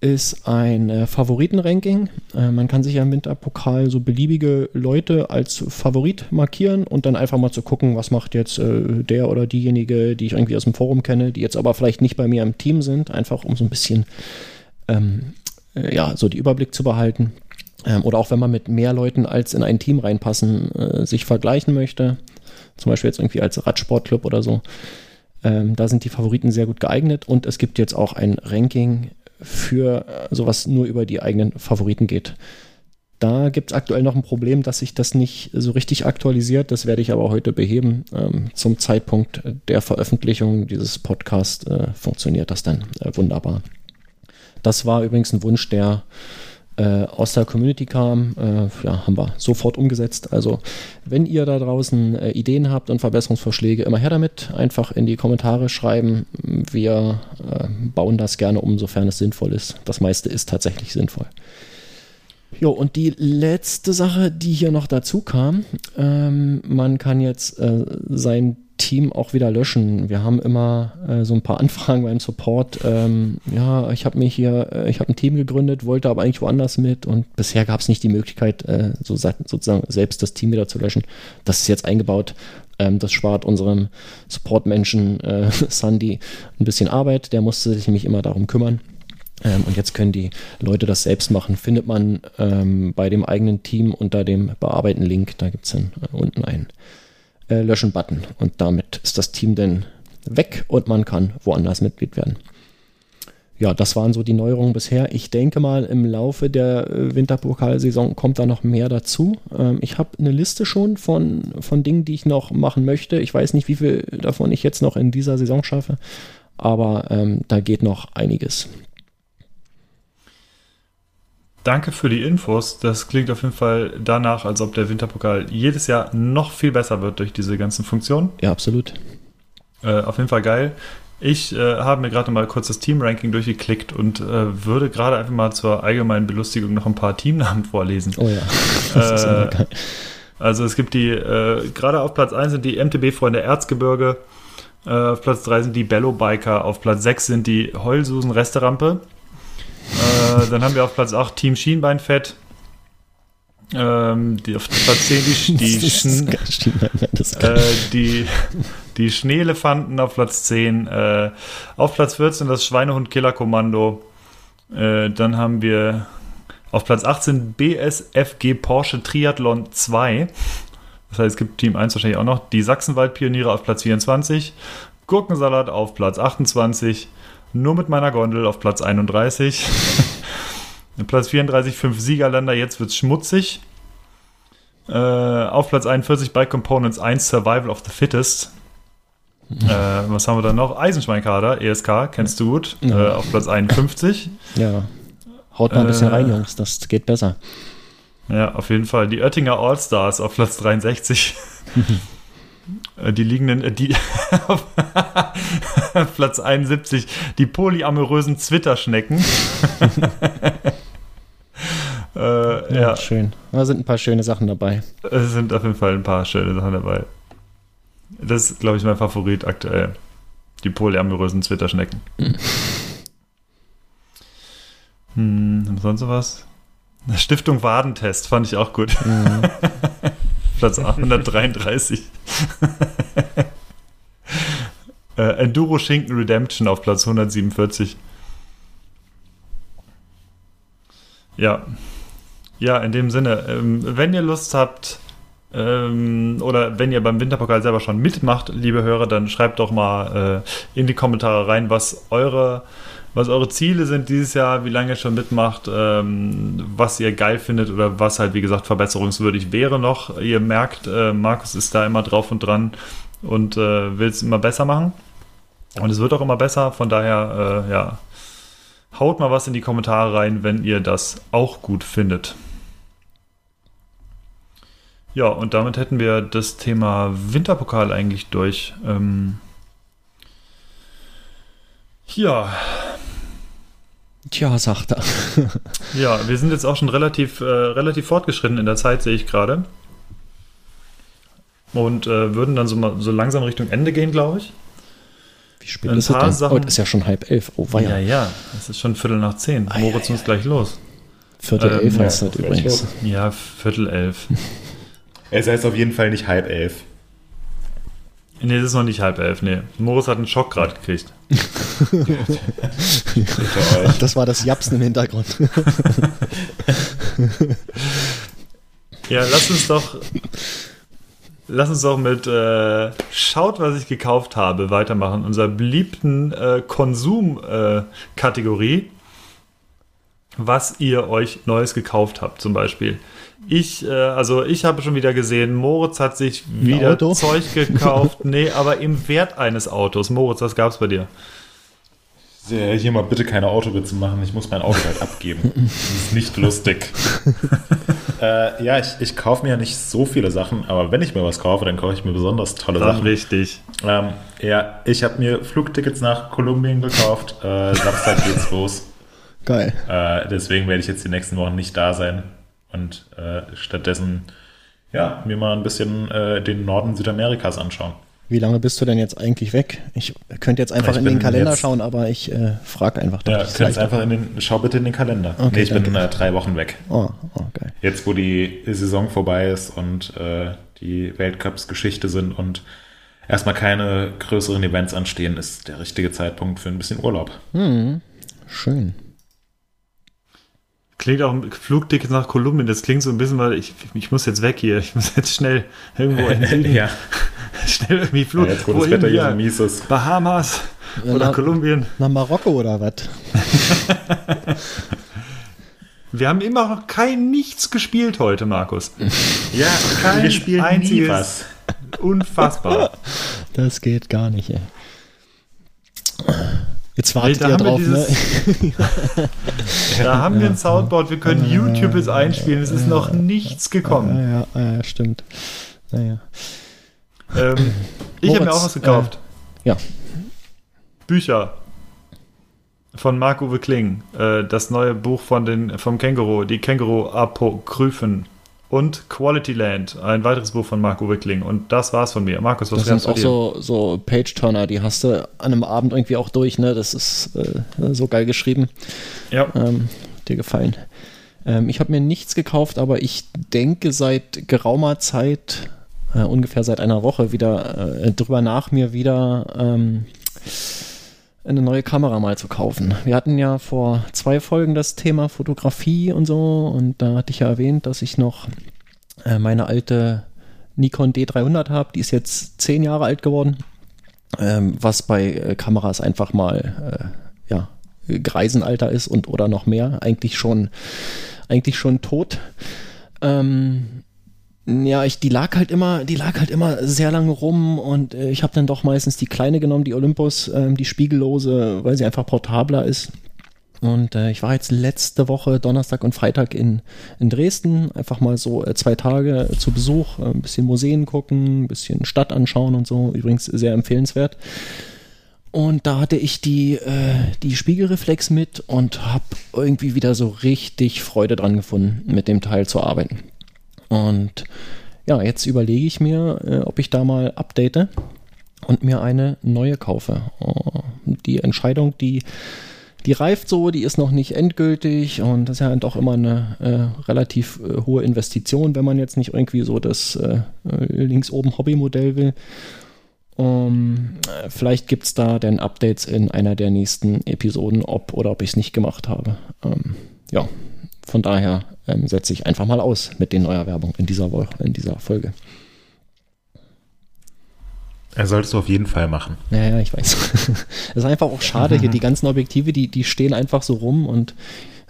ist ein äh, Favoritenranking. Äh, man kann sich ja im Winterpokal so beliebige Leute als Favorit markieren und dann einfach mal zu gucken, was macht jetzt äh, der oder diejenige, die ich irgendwie aus dem Forum kenne, die jetzt aber vielleicht nicht bei mir im Team sind, einfach um so ein bisschen ähm, äh, ja, so die Überblick zu behalten. Ähm, oder auch wenn man mit mehr Leuten als in ein Team reinpassen, sich vergleichen möchte, zum Beispiel jetzt irgendwie als Radsportclub oder so. Ähm, da sind die Favoriten sehr gut geeignet und es gibt jetzt auch ein Ranking für äh, sowas nur über die eigenen Favoriten geht. Da gibt es aktuell noch ein Problem, dass sich das nicht so richtig aktualisiert. Das werde ich aber heute beheben. Ähm, zum Zeitpunkt der Veröffentlichung dieses Podcasts äh, funktioniert das dann äh, wunderbar. Das war übrigens ein Wunsch, der äh, aus der Community kam. Äh, ja, haben wir sofort umgesetzt. Also, wenn ihr da draußen äh, Ideen habt und Verbesserungsvorschläge, immer her damit. Einfach in die Kommentare schreiben. Wir äh, bauen das gerne um, sofern es sinnvoll ist. Das meiste ist tatsächlich sinnvoll. Jo, und die letzte Sache, die hier noch dazu kam, ähm, man kann jetzt äh, sein Team auch wieder löschen. Wir haben immer äh, so ein paar *laughs* Anfragen beim Support. Ähm, ja, ich habe mir hier, äh, ich habe ein Team gegründet, wollte aber eigentlich woanders mit und bisher gab es nicht die Möglichkeit, äh, so, sozusagen selbst das Team wieder zu löschen. Das ist jetzt eingebaut. Ähm, das spart unserem Support-Menschen äh, *laughs* Sandy ein bisschen Arbeit. Der musste sich nämlich immer darum kümmern. Ähm, und jetzt können die Leute das selbst machen. Findet man ähm, bei dem eigenen Team unter dem Bearbeiten-Link, da gibt es dann äh, unten einen äh, Löschen-Button. Und damit ist das Team dann weg und man kann woanders Mitglied werden. Ja, das waren so die Neuerungen bisher. Ich denke mal, im Laufe der äh, Winterpokalsaison kommt da noch mehr dazu. Ähm, ich habe eine Liste schon von, von Dingen, die ich noch machen möchte. Ich weiß nicht, wie viel davon ich jetzt noch in dieser Saison schaffe, aber ähm, da geht noch einiges. Danke für die Infos. Das klingt auf jeden Fall danach, als ob der Winterpokal jedes Jahr noch viel besser wird durch diese ganzen Funktionen. Ja, absolut. Äh, auf jeden Fall geil. Ich äh, habe mir gerade mal kurz das Team-Ranking durchgeklickt und äh, würde gerade einfach mal zur allgemeinen Belustigung noch ein paar Teamnamen vorlesen. Oh ja. *laughs* Das ist immer Äh, geil. Also es gibt die, äh, gerade auf Platz 1 sind die MTB-Freunde Erzgebirge, äh, auf Platz 3 sind die Bello Biker, auf Platz 6 sind die Heulsusen Resterampe. Äh, dann haben wir auf Platz 8 Team Schienbeinfett. Ähm, die, auf Platz 10 die, die, Schn äh, die, die Schneelefanten auf Platz 10. Äh, auf Platz 14 das Schweinehund-Killer-Kommando. Äh, dann haben wir auf Platz 18 BSFG Porsche Triathlon 2. Das heißt, es gibt Team 1 wahrscheinlich auch noch. Die Sachsenwald-Pioniere auf Platz 24. Gurkensalat auf Platz 28. Nur mit meiner Gondel auf Platz 31. *laughs* Platz 34, 5 Siegerländer, jetzt wird's schmutzig. Äh, auf Platz 41 Bike Components 1 Survival of the Fittest. Äh, was haben wir dann noch? Eisenschweinkader, ESK, kennst du gut. Äh, Ja. auf Platz 51. Ja. Haut mal ein bisschen Äh, rein, Jungs, das geht besser. Ja, auf jeden Fall. Die Oettinger Allstars auf Platz 63. *laughs* Äh, die liegenden, äh, die *laughs* auf *laughs* Platz 71, die polyamorösen Zwitterschnecken. *laughs* äh, ja, Schön. Da sind ein paar schöne Sachen dabei. es sind auf jeden Fall ein paar schöne Sachen dabei. Das ist, glaube ich, mein Favorit aktuell. Die polyamorösen Zwitterschnecken. Hm, sonst was? Stiftung Wadentest fand ich auch gut. Mhm. Platz *laughs* 133. *laughs* äh, Enduro Schinken Redemption auf Platz 147. Ja. Ja, in dem Sinne, ähm, wenn ihr Lust habt, ähm, oder wenn ihr beim Winterpokal selber schon mitmacht, liebe Hörer, dann schreibt doch mal äh, in die Kommentare rein, was eure, was eure Ziele sind dieses Jahr, wie lange ihr schon mitmacht, ähm, was ihr geil findet oder was halt, wie gesagt, verbesserungswürdig wäre noch. Ihr merkt, äh, Markus ist da immer drauf und dran und äh, will es immer besser machen. Und es wird auch immer besser, von daher, äh, ja, haut mal was in die Kommentare rein, wenn ihr das auch gut findet. Ja, und damit hätten wir das Thema Winterpokal eigentlich durch. Ähm, ja, Tja, sagt er. *laughs* ja, wir sind jetzt auch schon relativ, äh, relativ fortgeschritten in der Zeit, sehe ich gerade. Und äh, würden dann so, mal, so langsam Richtung Ende gehen, glaube ich. Wie spät Ein ist es paar denn? Sachen- Oh, das ist ja schon halb elf. Oh, war ja. ja, es ist schon Viertel nach zehn. Ei, Moritz ei, muss gleich los. Viertel Ähm, elf ja, heißt das vielleicht übrigens. Ja, Viertel elf. Es heißt auf jeden Fall nicht halb elf. Nee, es ist noch nicht halb elf, nee. Moritz hat einen Schock gerade gekriegt. *laughs* Das war das Japsen im Hintergrund. *laughs* Ja, lass uns doch. Lass uns doch mit äh, Schaut, was ich gekauft habe, weitermachen. Unserer beliebten äh, Konsum-Kategorie. was ihr euch Neues gekauft habt, zum Beispiel. Ich, äh, also ich habe schon wieder gesehen, Moritz hat sich wieder Auto? Zeug *laughs* gekauft. nee, aber im Wert eines Autos. Moritz, was gab's bei dir? Hier mal bitte keine Autowitze machen, ich muss mein Auto halt abgeben. Das ist nicht lustig. *laughs* äh, ja, ich, ich kaufe mir ja nicht so viele Sachen, aber wenn ich mir was kaufe, dann kaufe ich mir besonders tolle Sachen. richtig. Ähm, ja, ich habe mir Flugtickets nach Kolumbien gekauft. Äh, Samstag geht's los. Geil. Äh, deswegen werde ich jetzt die nächsten Wochen nicht da sein und äh, stattdessen ja, mir mal ein bisschen äh, den Norden Südamerikas anschauen. Wie lange bist du denn jetzt eigentlich weg? Ich könnte jetzt einfach Ich in den bin Kalender jetzt- schauen, aber ich äh, frage einfach. Ja, leichter. einfach in den, schau bitte in den Kalender. Okay, nee, ich bin danke. äh, drei Wochen weg. Oh, oh, geil. Jetzt, wo die Saison vorbei ist und äh, die Weltcups Geschichte sind und erstmal keine größeren Events anstehen, ist der richtige Zeitpunkt für ein bisschen Urlaub. Schön. Klingt auch ein Flugticket nach Kolumbien, das klingt so ein bisschen, weil ich, ich muss jetzt weg hier. Ich muss jetzt schnell irgendwo in den Süden. *laughs* ja, *laughs* Schnell irgendwie Flug. jetzt, wo das Wetter hier so mies ist. Bahamas Ja, oder na- Kolumbien. Nach Marokko oder was? *laughs* Wir haben immer noch kein nichts gespielt heute, Markus. Ja, Kein wir spielen nie einziges- was. Unfassbar. Das geht gar nicht, ey. Jetzt wartet da ihr haben wir drauf, ne? *laughs* Da haben wir ein Soundboard, wir können YouTube jetzt einspielen. Es ist noch nichts gekommen. Ja, ja, ja, stimmt. Naja. Ähm, *laughs* ich habe mir auch was gekauft. Ja. Bücher von Marc-Uwe Kling. Äh, das neue Buch von den, vom Känguru, die Känguru-Apokryphen. Und Quality Land, ein weiteres Buch von Marc-Uwe Kling. Und das war's von mir. Markus, was Das sind auch so, so Page-Turner, die hast du an einem Abend irgendwie auch durch, ne? Das ist äh, so geil geschrieben. Ja. Ähm, dir gefallen. Ähm, ich habe mir nichts gekauft, aber ich denke seit geraumer Zeit, äh, ungefähr seit einer Woche, wieder äh, drüber nach, mir wieder ähm, eine neue Kamera mal zu kaufen. Wir hatten ja vor zwei Folgen das Thema Fotografie und so und da hatte ich ja erwähnt, dass ich noch äh, meine alte Nikon D300 habe. Die ist jetzt zehn Jahre alt geworden, ähm, was bei äh, Kameras einfach mal äh, ja, Greisenalter ist und oder noch mehr. Eigentlich schon, eigentlich schon tot. Ähm, ja, ich, die lag halt immer, die lag halt immer sehr lange rum und äh, ich habe dann doch meistens die kleine genommen, die Olympus, ähm, die spiegellose, weil sie einfach portabler ist. Und äh, ich war jetzt letzte Woche, Donnerstag und Freitag in, in Dresden, einfach mal so äh, zwei Tage zu Besuch, äh, ein bisschen Museen gucken, ein bisschen Stadt anschauen und so. Übrigens sehr empfehlenswert. Und da hatte ich die, äh, die Spiegelreflex mit und habe irgendwie wieder so richtig Freude dran gefunden, mit dem Teil zu arbeiten. Und ja, jetzt überlege ich mir, äh, ob ich da mal update und mir eine neue kaufe. Oh, die Entscheidung, die, die reift so, die ist noch nicht endgültig und das ist ja doch immer eine äh, relativ äh, hohe Investition, wenn man jetzt nicht irgendwie so das äh, links oben Hobbymodell will. Um, äh, vielleicht gibt es da dann Updates in einer der nächsten Episoden, ob oder ob ich es nicht gemacht habe. Ähm, ja, von daher ähm, setze ich einfach mal aus mit den Neuerwerbung in dieser Woche, in dieser Folge. Das solltest du auf jeden Fall machen. Ja, ja, ich weiß. *laughs* Es ist einfach auch schade hier, die *laughs* ganzen Objektive, die, die stehen einfach so rum und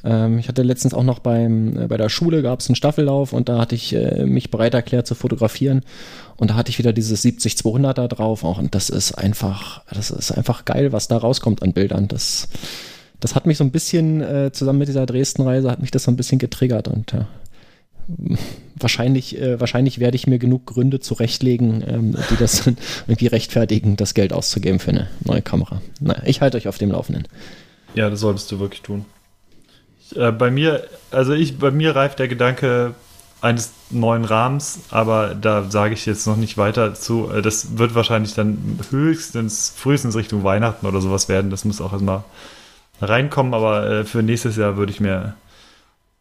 ähm, ich hatte letztens auch noch beim, äh, bei der Schule gab es einen Staffellauf und da hatte ich äh, mich bereit erklärt zu fotografieren und da hatte ich wieder dieses 70-200er drauf auch und das ist einfach, das ist einfach geil, was da rauskommt an Bildern. Das, das hat mich so ein bisschen, äh, zusammen mit dieser Dresden-Reise, hat mich das so ein bisschen getriggert und ja, wahrscheinlich, äh, wahrscheinlich werde ich mir genug Gründe zurechtlegen, ähm, die das *laughs* irgendwie rechtfertigen, das Geld auszugeben für eine neue Kamera. Naja, ich halte euch auf dem Laufenden. Ja, das solltest du wirklich tun. Ich, äh, bei mir, also ich, bei mir reift der Gedanke eines neuen Rahmens, aber da sage ich jetzt noch nicht weiter zu. Äh, Das wird wahrscheinlich dann höchstens, frühestens Richtung Weihnachten oder sowas werden. Das muss auch erstmal reinkommen, aber äh, für nächstes Jahr würde ich mir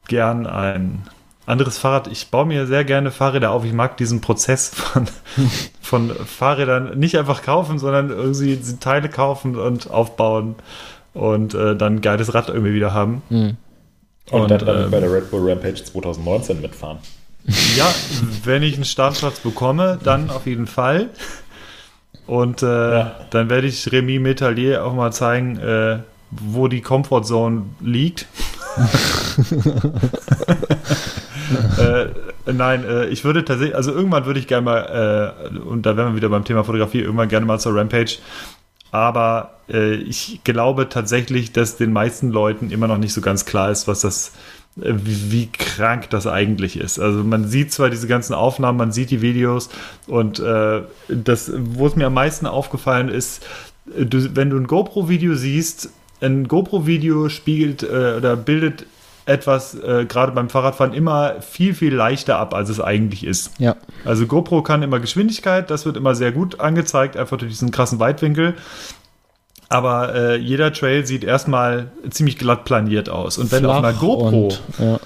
gern ein anderes Fahrrad. Ich baue mir sehr gerne Fahrräder auf. Ich mag diesen Prozess von, *laughs* von Fahrrädern nicht einfach kaufen, sondern irgendwie Teile kaufen und aufbauen und äh, dann ein geiles Rad irgendwie wieder haben. Hm. Und, Und, dann, dann ähm, bei der Red Bull Rampage 2019 mitfahren. Ja, wenn ich einen Startplatz bekomme, dann auf jeden Fall. Und äh, Ja. dann werde ich Remy Metallier auch mal zeigen, äh, wo die Comfortzone liegt. *laughs* äh, nein, äh, ich würde tatsächlich, also irgendwann würde ich gerne mal, äh, und da wären wir wieder beim Thema Fotografie, irgendwann gerne mal zur Rampage aber äh, ich glaube tatsächlich, dass den meisten Leuten immer noch nicht so ganz klar ist, was das äh, wie, wie, krank das eigentlich ist. Also man sieht zwar diese ganzen Aufnahmen, man sieht die Videos und äh, das, wo es mir am meisten aufgefallen ist, du, wenn du ein GoPro-Video siehst, ein GoPro-Video spiegelt äh, oder bildet etwas äh, gerade beim Fahrradfahren immer viel, viel leichter ab, als es eigentlich ist. Ja. Also GoPro kann immer Geschwindigkeit, das wird immer sehr gut angezeigt, einfach durch diesen krassen Weitwinkel. Aber äh, jeder Trail sieht erstmal ziemlich glatt planiert aus. Und wenn Flach auf einer GoPro und, ja.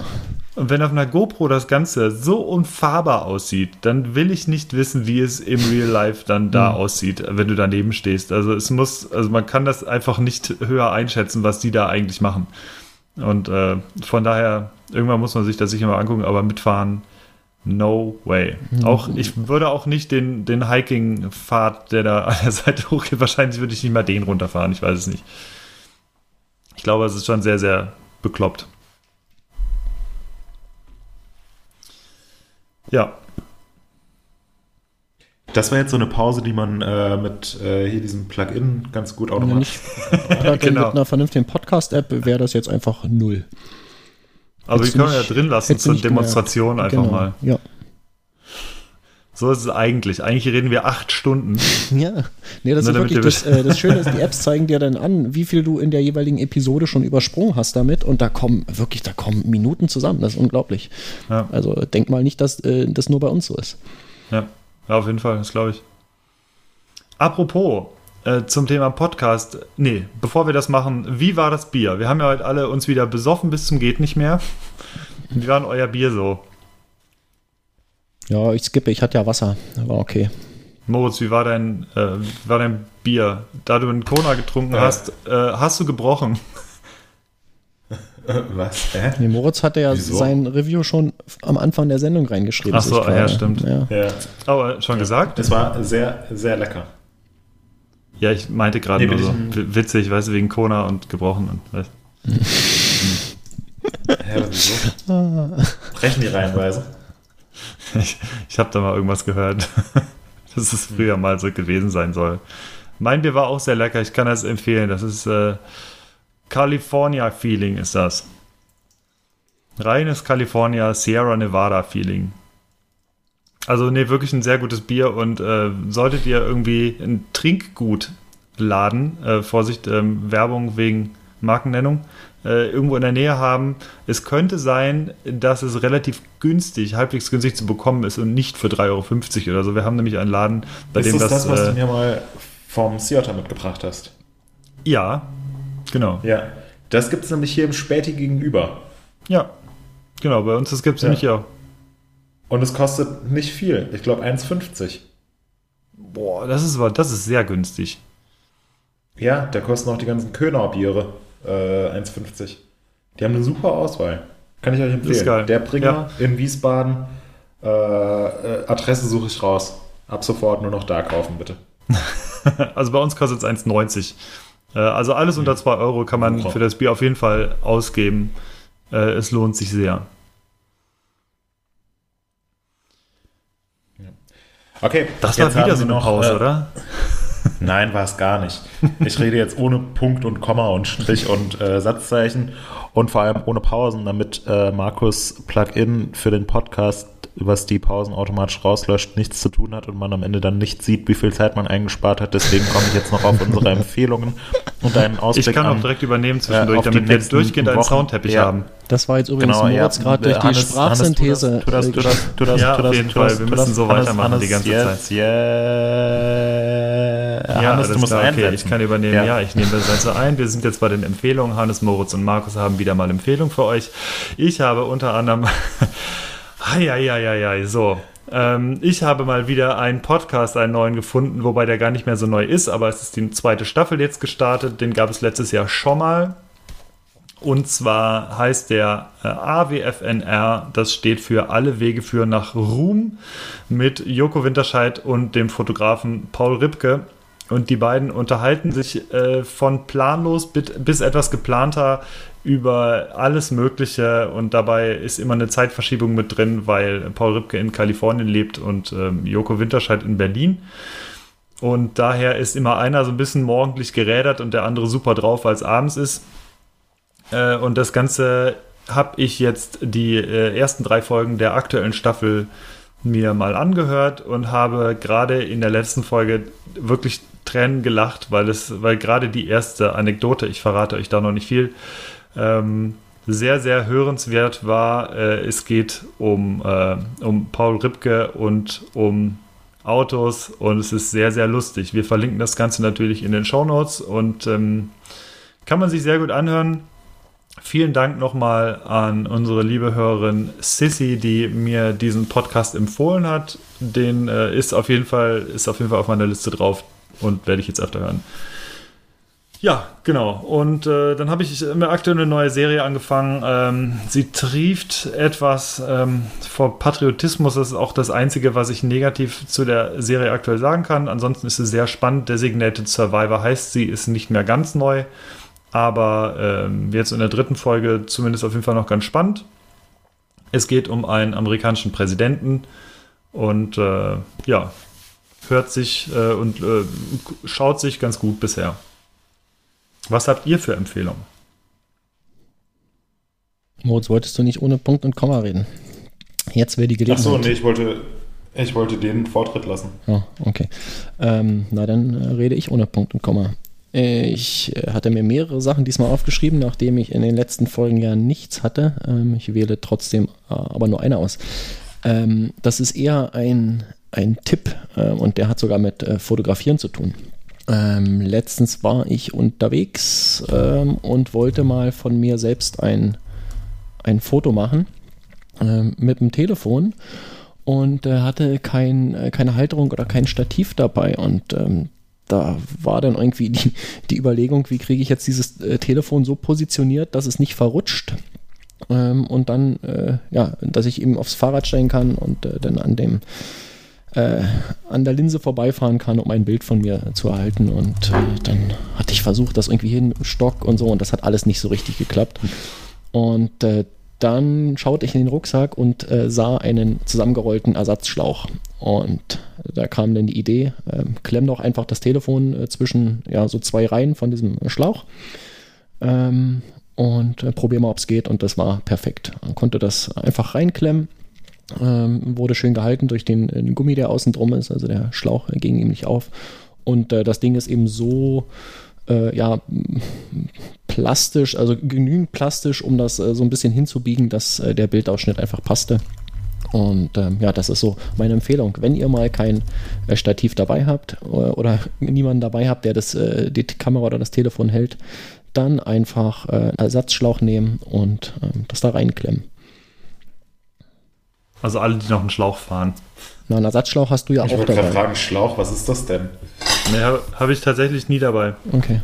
Und wenn auf einer GoPro das Ganze so unfahrbar aussieht, dann will ich nicht wissen, wie es im Real Life dann da Mhm. aussieht, wenn du daneben stehst. Also es muss, also man kann das einfach nicht höher einschätzen, was die da eigentlich machen. Und äh, von daher, irgendwann muss man sich das sicher mal angucken, aber mitfahren, no way. Mhm. Auch ich würde auch nicht den, den Hiking-Pfad, der da an der Seite *laughs* hochgeht, wahrscheinlich würde ich nicht mal den runterfahren, ich weiß es nicht. Ich glaube, es ist schon sehr, sehr bekloppt. Ja, Das war jetzt so eine Pause, die man äh, mit äh, hier diesem Plugin ganz gut Ja, automatisch. oder *laughs* Genau. Mit einer vernünftigen Podcast-App wäre das jetzt einfach null. wir du können ja nicht- drin lassen zur Demonstration gemerkt. einfach Genau. mal. Ja. So ist es eigentlich. Eigentlich reden wir acht Stunden. *laughs* Ja, nee, das Nur ist wirklich das, äh, das Schöne ist, die Apps zeigen dir dann an, wie viel du in der jeweiligen Episode schon übersprungen hast damit und da kommen wirklich, da kommen Minuten zusammen, das ist unglaublich. Ja. Also denk mal nicht, dass äh, das nur bei uns so ist. Ja, ja auf jeden Fall, das glaube ich. Apropos äh, zum Thema Podcast. Nee, bevor wir das machen, wie war das Bier? Wir haben ja heute alle uns wieder besoffen bis zum geht nicht mehr. Wie war denn euer Bier so? Ja, ich skippe, ich hatte ja Wasser, war okay. Moritz, wie war dein, äh, wie war dein Bier? Da du einen Kona getrunken Äh. hast, äh, hast du gebrochen. *laughs* Was? Hä? Nee, Moritz hatte ja Wieso? sein Review schon am Anfang der Sendung reingeschrieben. Ach so, ich ja, stimmt. Ja. Ja. Aber schon gesagt? Es war sehr, sehr lecker. Ja, ich meinte gerade Nee, nur so. Witzig, weißt du, wegen Kona und gebrochen. Und, weißt. Hä, wieso? *laughs* Brechen die reihenweise? Ich, ich habe da mal irgendwas gehört, *laughs* dass es früher mal so gewesen sein soll. Mein Bier war auch sehr lecker, ich kann das empfehlen. Das ist äh, California Feeling ist das. Reines California Sierra Nevada Feeling. Also nee, wirklich ein sehr gutes Bier und äh, solltet ihr irgendwie ein Trinkgutladen, äh, Vorsicht, ähm, Werbung wegen Markennennung, äh, irgendwo in der Nähe haben. Es könnte sein, dass es relativ günstig, halbwegs günstig zu bekommen ist und nicht für 3,50 Euro oder so. Wir haben nämlich einen Laden, bei ist dem das das. das, was äh, du mir mal vom Theater mitgebracht hast? ja, genau. Ja. Das gibt es nämlich hier im Späti gegenüber. Ja, genau. Bei uns das gibt es Ja. nämlich auch. Und es kostet nicht viel. Ich glaube 1,50. Boah, das ist, das ist sehr günstig. Ja, da kosten auch die ganzen Könauer-Biere äh, 1,50. Die haben eine super Auswahl. Kann ich euch empfehlen. ist geil. Der Bringer in Wiesbaden. Äh, äh, Adresse suche ich raus. Ab sofort nur noch da kaufen, bitte. *laughs* Also bei uns kostet es 1,90. Äh, Also alles unter 2 Euro kann man für das Bier auf jeden Fall ausgeben. Äh, Es lohnt sich sehr. Okay, Das war wieder so eine noch, Pause, äh, oder? *laughs* Nein, war es gar nicht. Ich rede jetzt ohne Punkt und Komma und Strich und äh, Satzzeichen und vor allem ohne Pausen, damit äh, Markus Plugin für den Podcast, was die Pausen automatisch rauslöscht, nichts zu tun hat und man am Ende dann nicht sieht, wie viel Zeit man eingespart hat. Deswegen komme ich jetzt noch auf unsere *laughs* Empfehlungen und einen Ausblick Ich kann auch an, direkt übernehmen zwischendurch, auf die damit wir nächsten durchgehend einen. Soundteppich Ja. haben. Das war jetzt übrigens Genau, ja. Moritz gerade durch die Hannes- Sprachsynthese. Hannes, tu das, tu das, tu das, Ja, auf jeden Fall. das, Wir müssen das. so Hannes, weitermachen die ganze jetzt, Zeit. Yeah. Ja, Hannes, du musst klar, okay, ich kann übernehmen. Ja. ich nehme das Ganze ein. Wir sind jetzt bei den Empfehlungen. Hannes, Moritz und Markus haben wieder mal Empfehlungen für euch. Ich habe unter anderem. Eieieiei, so. Ähm, ich habe mal wieder einen Podcast, einen neuen gefunden, wobei der gar nicht mehr so neu ist, aber es ist die zweite Staffel jetzt gestartet. Den gab es letztes Jahr schon mal. Und zwar heißt der äh, AWFNR, das steht für Alle Wege führen nach Ruhm, mit Joko Winterscheid und dem Fotografen Paul Ripke. Und die beiden unterhalten sich äh, von planlos bis, bis etwas geplanter über alles Mögliche. Und dabei ist immer eine Zeitverschiebung mit drin, weil Paul Ripke in Kalifornien lebt und ähm, Joko Winterscheid in Berlin. Und daher ist immer einer so ein bisschen morgendlich gerädert und der andere super drauf, weil es abends ist. Äh, und das Ganze habe ich jetzt die äh, ersten drei Folgen der aktuellen Staffel mir mal angehört und habe gerade in der letzten Folge wirklich Tränen gelacht, weil es, weil gerade die erste Anekdote, ich verrate euch da noch nicht viel, ähm, sehr, sehr hörenswert war. Äh, es geht um, äh, um Paul Ripke und um Autos und es ist sehr, sehr lustig. Wir verlinken das Ganze natürlich in den Show Notes und ähm, kann man sich sehr gut anhören. Vielen Dank nochmal an unsere liebe Hörerin Sissy, die mir diesen Podcast empfohlen hat. Den äh, ist auf jeden Fall ist auf jeden Fall auf meiner Liste drauf und werde ich jetzt öfter hören. Ja, genau. Und äh, dann habe ich mir aktuell eine neue Serie angefangen. Ähm, sie trieft etwas ähm, vor Patriotismus. Das ist auch das Einzige, was ich negativ zu der Serie aktuell sagen kann. Ansonsten ist sie sehr spannend. Designated Survivor heißt sie, ist nicht mehr ganz neu aber ähm, jetzt in der dritten Folge zumindest auf jeden Fall noch ganz spannend. Es geht um einen amerikanischen Präsidenten und äh, ja, hört sich äh, und äh, schaut sich ganz gut bisher. Was habt ihr für Empfehlungen? Moritz, wolltest du nicht ohne Punkt und Komma reden? Jetzt wäre die Gelegenheit. Ach so, nee, ich wollte, ich wollte den Vortritt lassen. Oh, okay. Ähm, na, dann äh, rede ich ohne Punkt und Komma. Ich äh, hatte mir mehrere Sachen diesmal aufgeschrieben, nachdem ich in den letzten Folgen ja nichts hatte. Ähm, ich wähle trotzdem äh, aber nur eine aus. Ähm, das ist eher ein, ein Tipp und der hat sogar mit Fotografieren zu tun. Ähm, letztens war ich unterwegs und wollte mal von mir selbst ein, ein Foto machen mit dem Telefon und hatte kein, keine Halterung oder kein Stativ dabei und da war dann irgendwie die, die Überlegung, wie kriege ich jetzt dieses äh, Telefon so positioniert, dass es nicht verrutscht. Ähm, und dann, äh, ja, dass ich eben aufs Fahrrad steigen kann und äh, dann an dem äh, an der Linse vorbeifahren kann, um ein Bild von mir zu erhalten. Und äh, dann hatte ich versucht, das irgendwie hin, Stock und so, und das hat alles nicht so richtig geklappt. Und äh, dann schaute ich in den Rucksack und äh, sah einen zusammengerollten Ersatzschlauch. Und da kam dann die Idee, äh, klemm doch einfach das Telefon äh, zwischen ja, so zwei Reihen von diesem Schlauch ähm, und äh, probier mal, ob es geht. Und das war perfekt. Man konnte das einfach reinklemmen. Ähm, wurde schön gehalten durch den, den, Gummi, der außen drum ist. Also der Schlauch ging ihm nicht auf. Und äh, das Ding ist eben so äh, ja, plastisch, also genügend plastisch, um das äh, so ein bisschen hinzubiegen, dass äh, der Bildausschnitt einfach passte. Und ähm, ja, das ist so meine Empfehlung. Wenn ihr mal kein äh, Stativ dabei habt oder, oder, niemanden dabei habt, der das, äh, die Kamera oder das Telefon hält, dann einfach äh, Ersatzschlauch nehmen und ähm, das da reinklemmen. Also alle, die noch einen Schlauch fahren. Na, einen Ersatzschlauch hast du ja ich auch dabei. Ich wollte fragen, Schlauch, was ist das denn? Ne, habe hab ich tatsächlich nie dabei. Okay.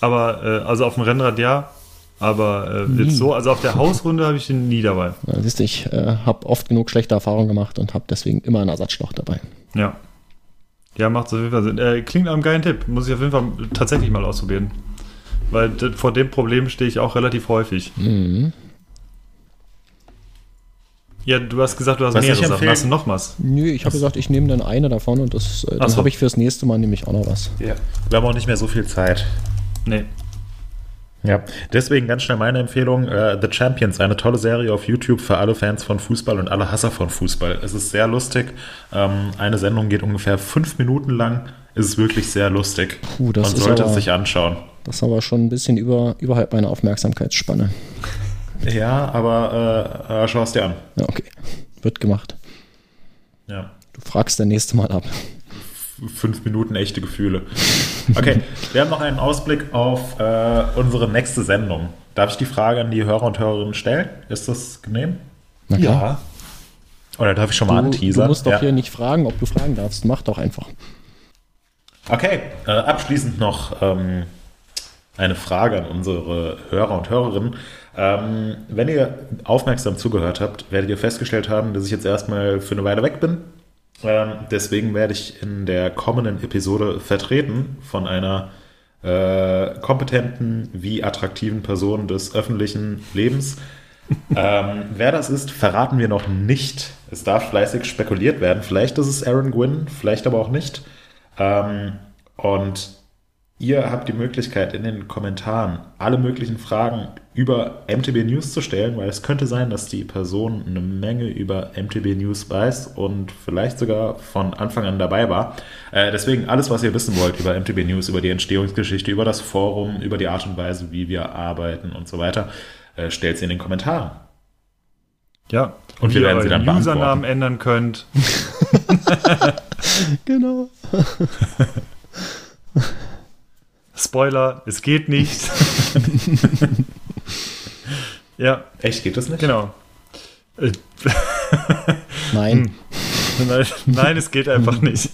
Aber, äh, also auf dem Rennrad ja, aber äh, jetzt so, also auf der Hausrunde habe ich den nie dabei. Ja, siehst du, ich äh, habe oft genug schlechte Erfahrungen gemacht und habe deswegen immer einen Ersatzschlauch dabei. Ja. Ja, macht auf jeden Fall Sinn. Äh, klingt nach einem geilen Tipp. Muss ich auf jeden Fall tatsächlich mal ausprobieren. Weil vor dem Problem stehe ich auch relativ häufig. Mhm. Ja, du hast gesagt, du hast was mehrere Sachen. Hast du noch was? Nö, ich habe gesagt, ich nehme dann eine davon und das, äh, dann so. habe ich fürs nächste Mal nämlich auch noch was. Ja. Wir haben auch nicht mehr so viel Zeit. Nee. Ja, deswegen ganz schnell meine Empfehlung: uh, The Champions, eine tolle Serie auf YouTube für alle Fans von Fußball und alle Hasser von Fußball. Es ist sehr lustig. Ähm, eine Sendung geht ungefähr fünf Minuten lang. Es ist wirklich sehr lustig. Puh, das Man sollte aber, es sich anschauen. Das ist aber schon ein bisschen über, überhalb meiner Aufmerksamkeitsspanne. Ja, aber äh, äh, schau es dir an. Ja, okay. Wird gemacht. Ja. Du fragst der nächste Mal ab. Fünf Minuten echte Gefühle. Okay, wir haben noch einen Ausblick auf äh, unsere nächste Sendung. Darf ich die Frage an die Hörer und Hörerinnen stellen? Ist das genehm? Na klar. Ja. Oder darf ich schon mal du, anteasern? Du musst doch ja. hier nicht fragen, ob du fragen darfst. Mach doch einfach. Okay, äh, abschließend noch ähm, eine Frage an unsere Hörer und Hörerinnen. Ähm, wenn ihr aufmerksam zugehört habt, werdet ihr festgestellt haben, dass ich jetzt erstmal für eine Weile weg bin. Ähm, deswegen werde ich in der kommenden Episode vertreten von einer äh, kompetenten wie attraktiven Person des öffentlichen Lebens. *laughs* ähm, wer das ist, verraten wir noch nicht. Es darf fleißig spekuliert werden. Vielleicht ist es Aaron Gwynn, vielleicht aber auch nicht. Ähm, und ihr habt die Möglichkeit, in den Kommentaren alle möglichen Fragen über MTB News zu stellen, weil es könnte sein, dass die Person eine Menge über MTB News weiß und vielleicht sogar von Anfang an dabei war. Äh, deswegen alles, was ihr wissen wollt über MTB News, über die Entstehungsgeschichte, über das Forum, über die Art und Weise, wie wir arbeiten und so weiter, äh, stellt sie in den Kommentaren. Ja, Und wie wir ihr werden sie euren dann Usernamen beantworten. ändern könnt. *laughs* *laughs* Genau. *laughs* Spoiler, es geht nicht. *laughs* ja, Echt, geht das nicht? genau. Äh, *laughs* Nein. Nein, nein, es geht einfach *laughs* nicht.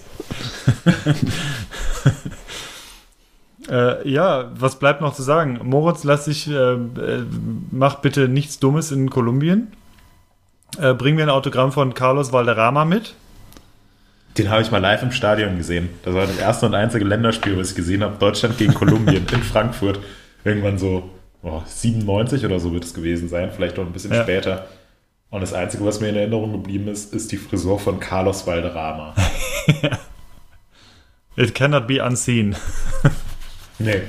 äh, ja, was bleibt noch zu sagen? Moritz, lass dich, äh, äh, mach bitte nichts Dummes in Kolumbien. Äh, bring mir ein Autogramm von Carlos Valderrama mit. Den habe ich mal live im Stadion gesehen. Das war das erste und einzige Länderspiel, was ich gesehen habe. Deutschland gegen Kolumbien *laughs* in Frankfurt. Irgendwann so oh, 97 oder so wird es gewesen sein, vielleicht auch ein bisschen Ja. später. Und das Einzige, was mir in Erinnerung geblieben ist, ist die Frisur von Carlos Valderrama. *laughs* It cannot be unseen. *laughs* nee.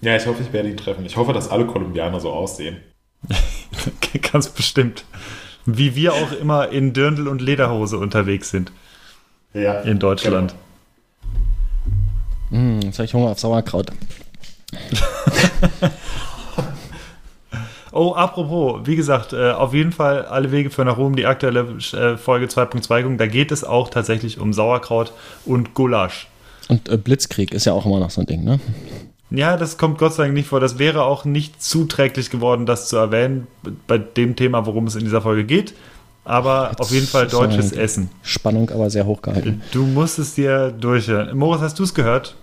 Ja, ich hoffe, ich werde ihn treffen. Ich hoffe, dass alle Kolumbianer so aussehen. Ganz bestimmt. Wie wir auch immer in Dirndl und Lederhose unterwegs sind Ja. in Deutschland. Hm, jetzt habe ich Hunger auf Sauerkraut. *laughs* Oh, apropos, wie gesagt, äh, auf jeden Fall alle Wege für nach Rom, die aktuelle äh, Folge 2.2 gucken. Da geht es auch tatsächlich um Sauerkraut und Gulasch. Und äh, Blitzkrieg ist ja auch immer noch so ein Ding, ne? Ja, das kommt Gott sei Dank nicht vor. Das wäre auch nicht zuträglich geworden, das zu erwähnen, bei dem Thema, worum es in dieser Folge geht. Aber auf jeden Fall deutsches Essen. Spannung aber sehr hoch gehalten. Du musst es dir durchhören. Moritz, hast du es gehört?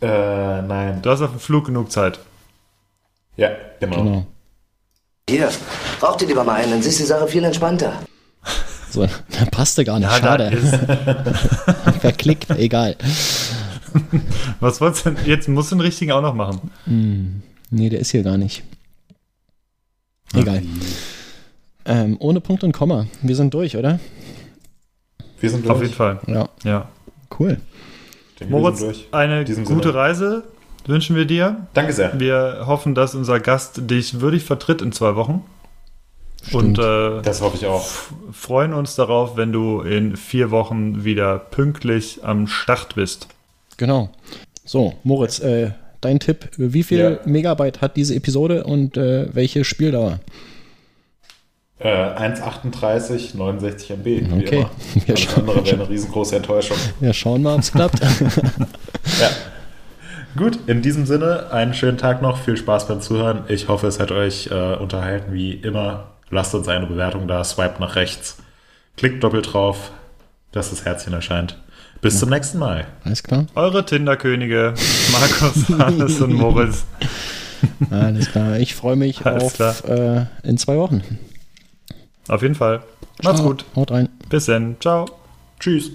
Äh, nein. Du hast auf dem Flug genug Zeit. Ja, genau. Genau. Hier, raucht ihr lieber mal einen, dann ist die Sache viel entspannter. So, passte gar nicht. Ja, da Schade. *laughs* Verklickt, egal. was wolltest du denn? Jetzt musst du den richtigen auch noch machen. Nee, der ist hier gar nicht. Egal. Ähm, ohne Punkt und Komma. Wir sind durch, oder? Wir sind Auf durch. jeden Fall. Ja, Ja. cool. Ich denke, Moritz, eine gute Sinne. Reise wünschen wir dir. Danke sehr. Wir hoffen, dass unser Gast dich würdig vertritt in zwei Wochen. Und äh, Das hoffe ich auch. freuen uns darauf, wenn du in vier Wochen wieder pünktlich am Start bist. Genau. So, Moritz, äh, dein Tipp. Wie viel Ja. Megabyte hat diese Episode und äh, welche Spieldauer? Äh, 1,38, 69 MB. Wie Okay. immer. *laughs* Wir Alles schauen, andere wäre eine riesengroße Enttäuschung. wir schauen mal, ob es klappt. *laughs* Ja. Gut, in diesem Sinne, einen schönen Tag noch. Viel Spaß beim Zuhören. Ich hoffe, es hat euch äh, unterhalten. Wie immer, lasst uns eine Bewertung da, swipe nach rechts, klickt doppelt drauf, dass das Herzchen erscheint. Bis zum nächsten Mal. Alles klar? Eure Tinderkönige, Markus, *laughs* Hannes und Moritz. Alles klar. Ich freue mich Alles auf äh, in zwei Wochen. Auf jeden Fall. Macht's Ciao. gut. Haut rein. Bis dann. Ciao. Tschüss.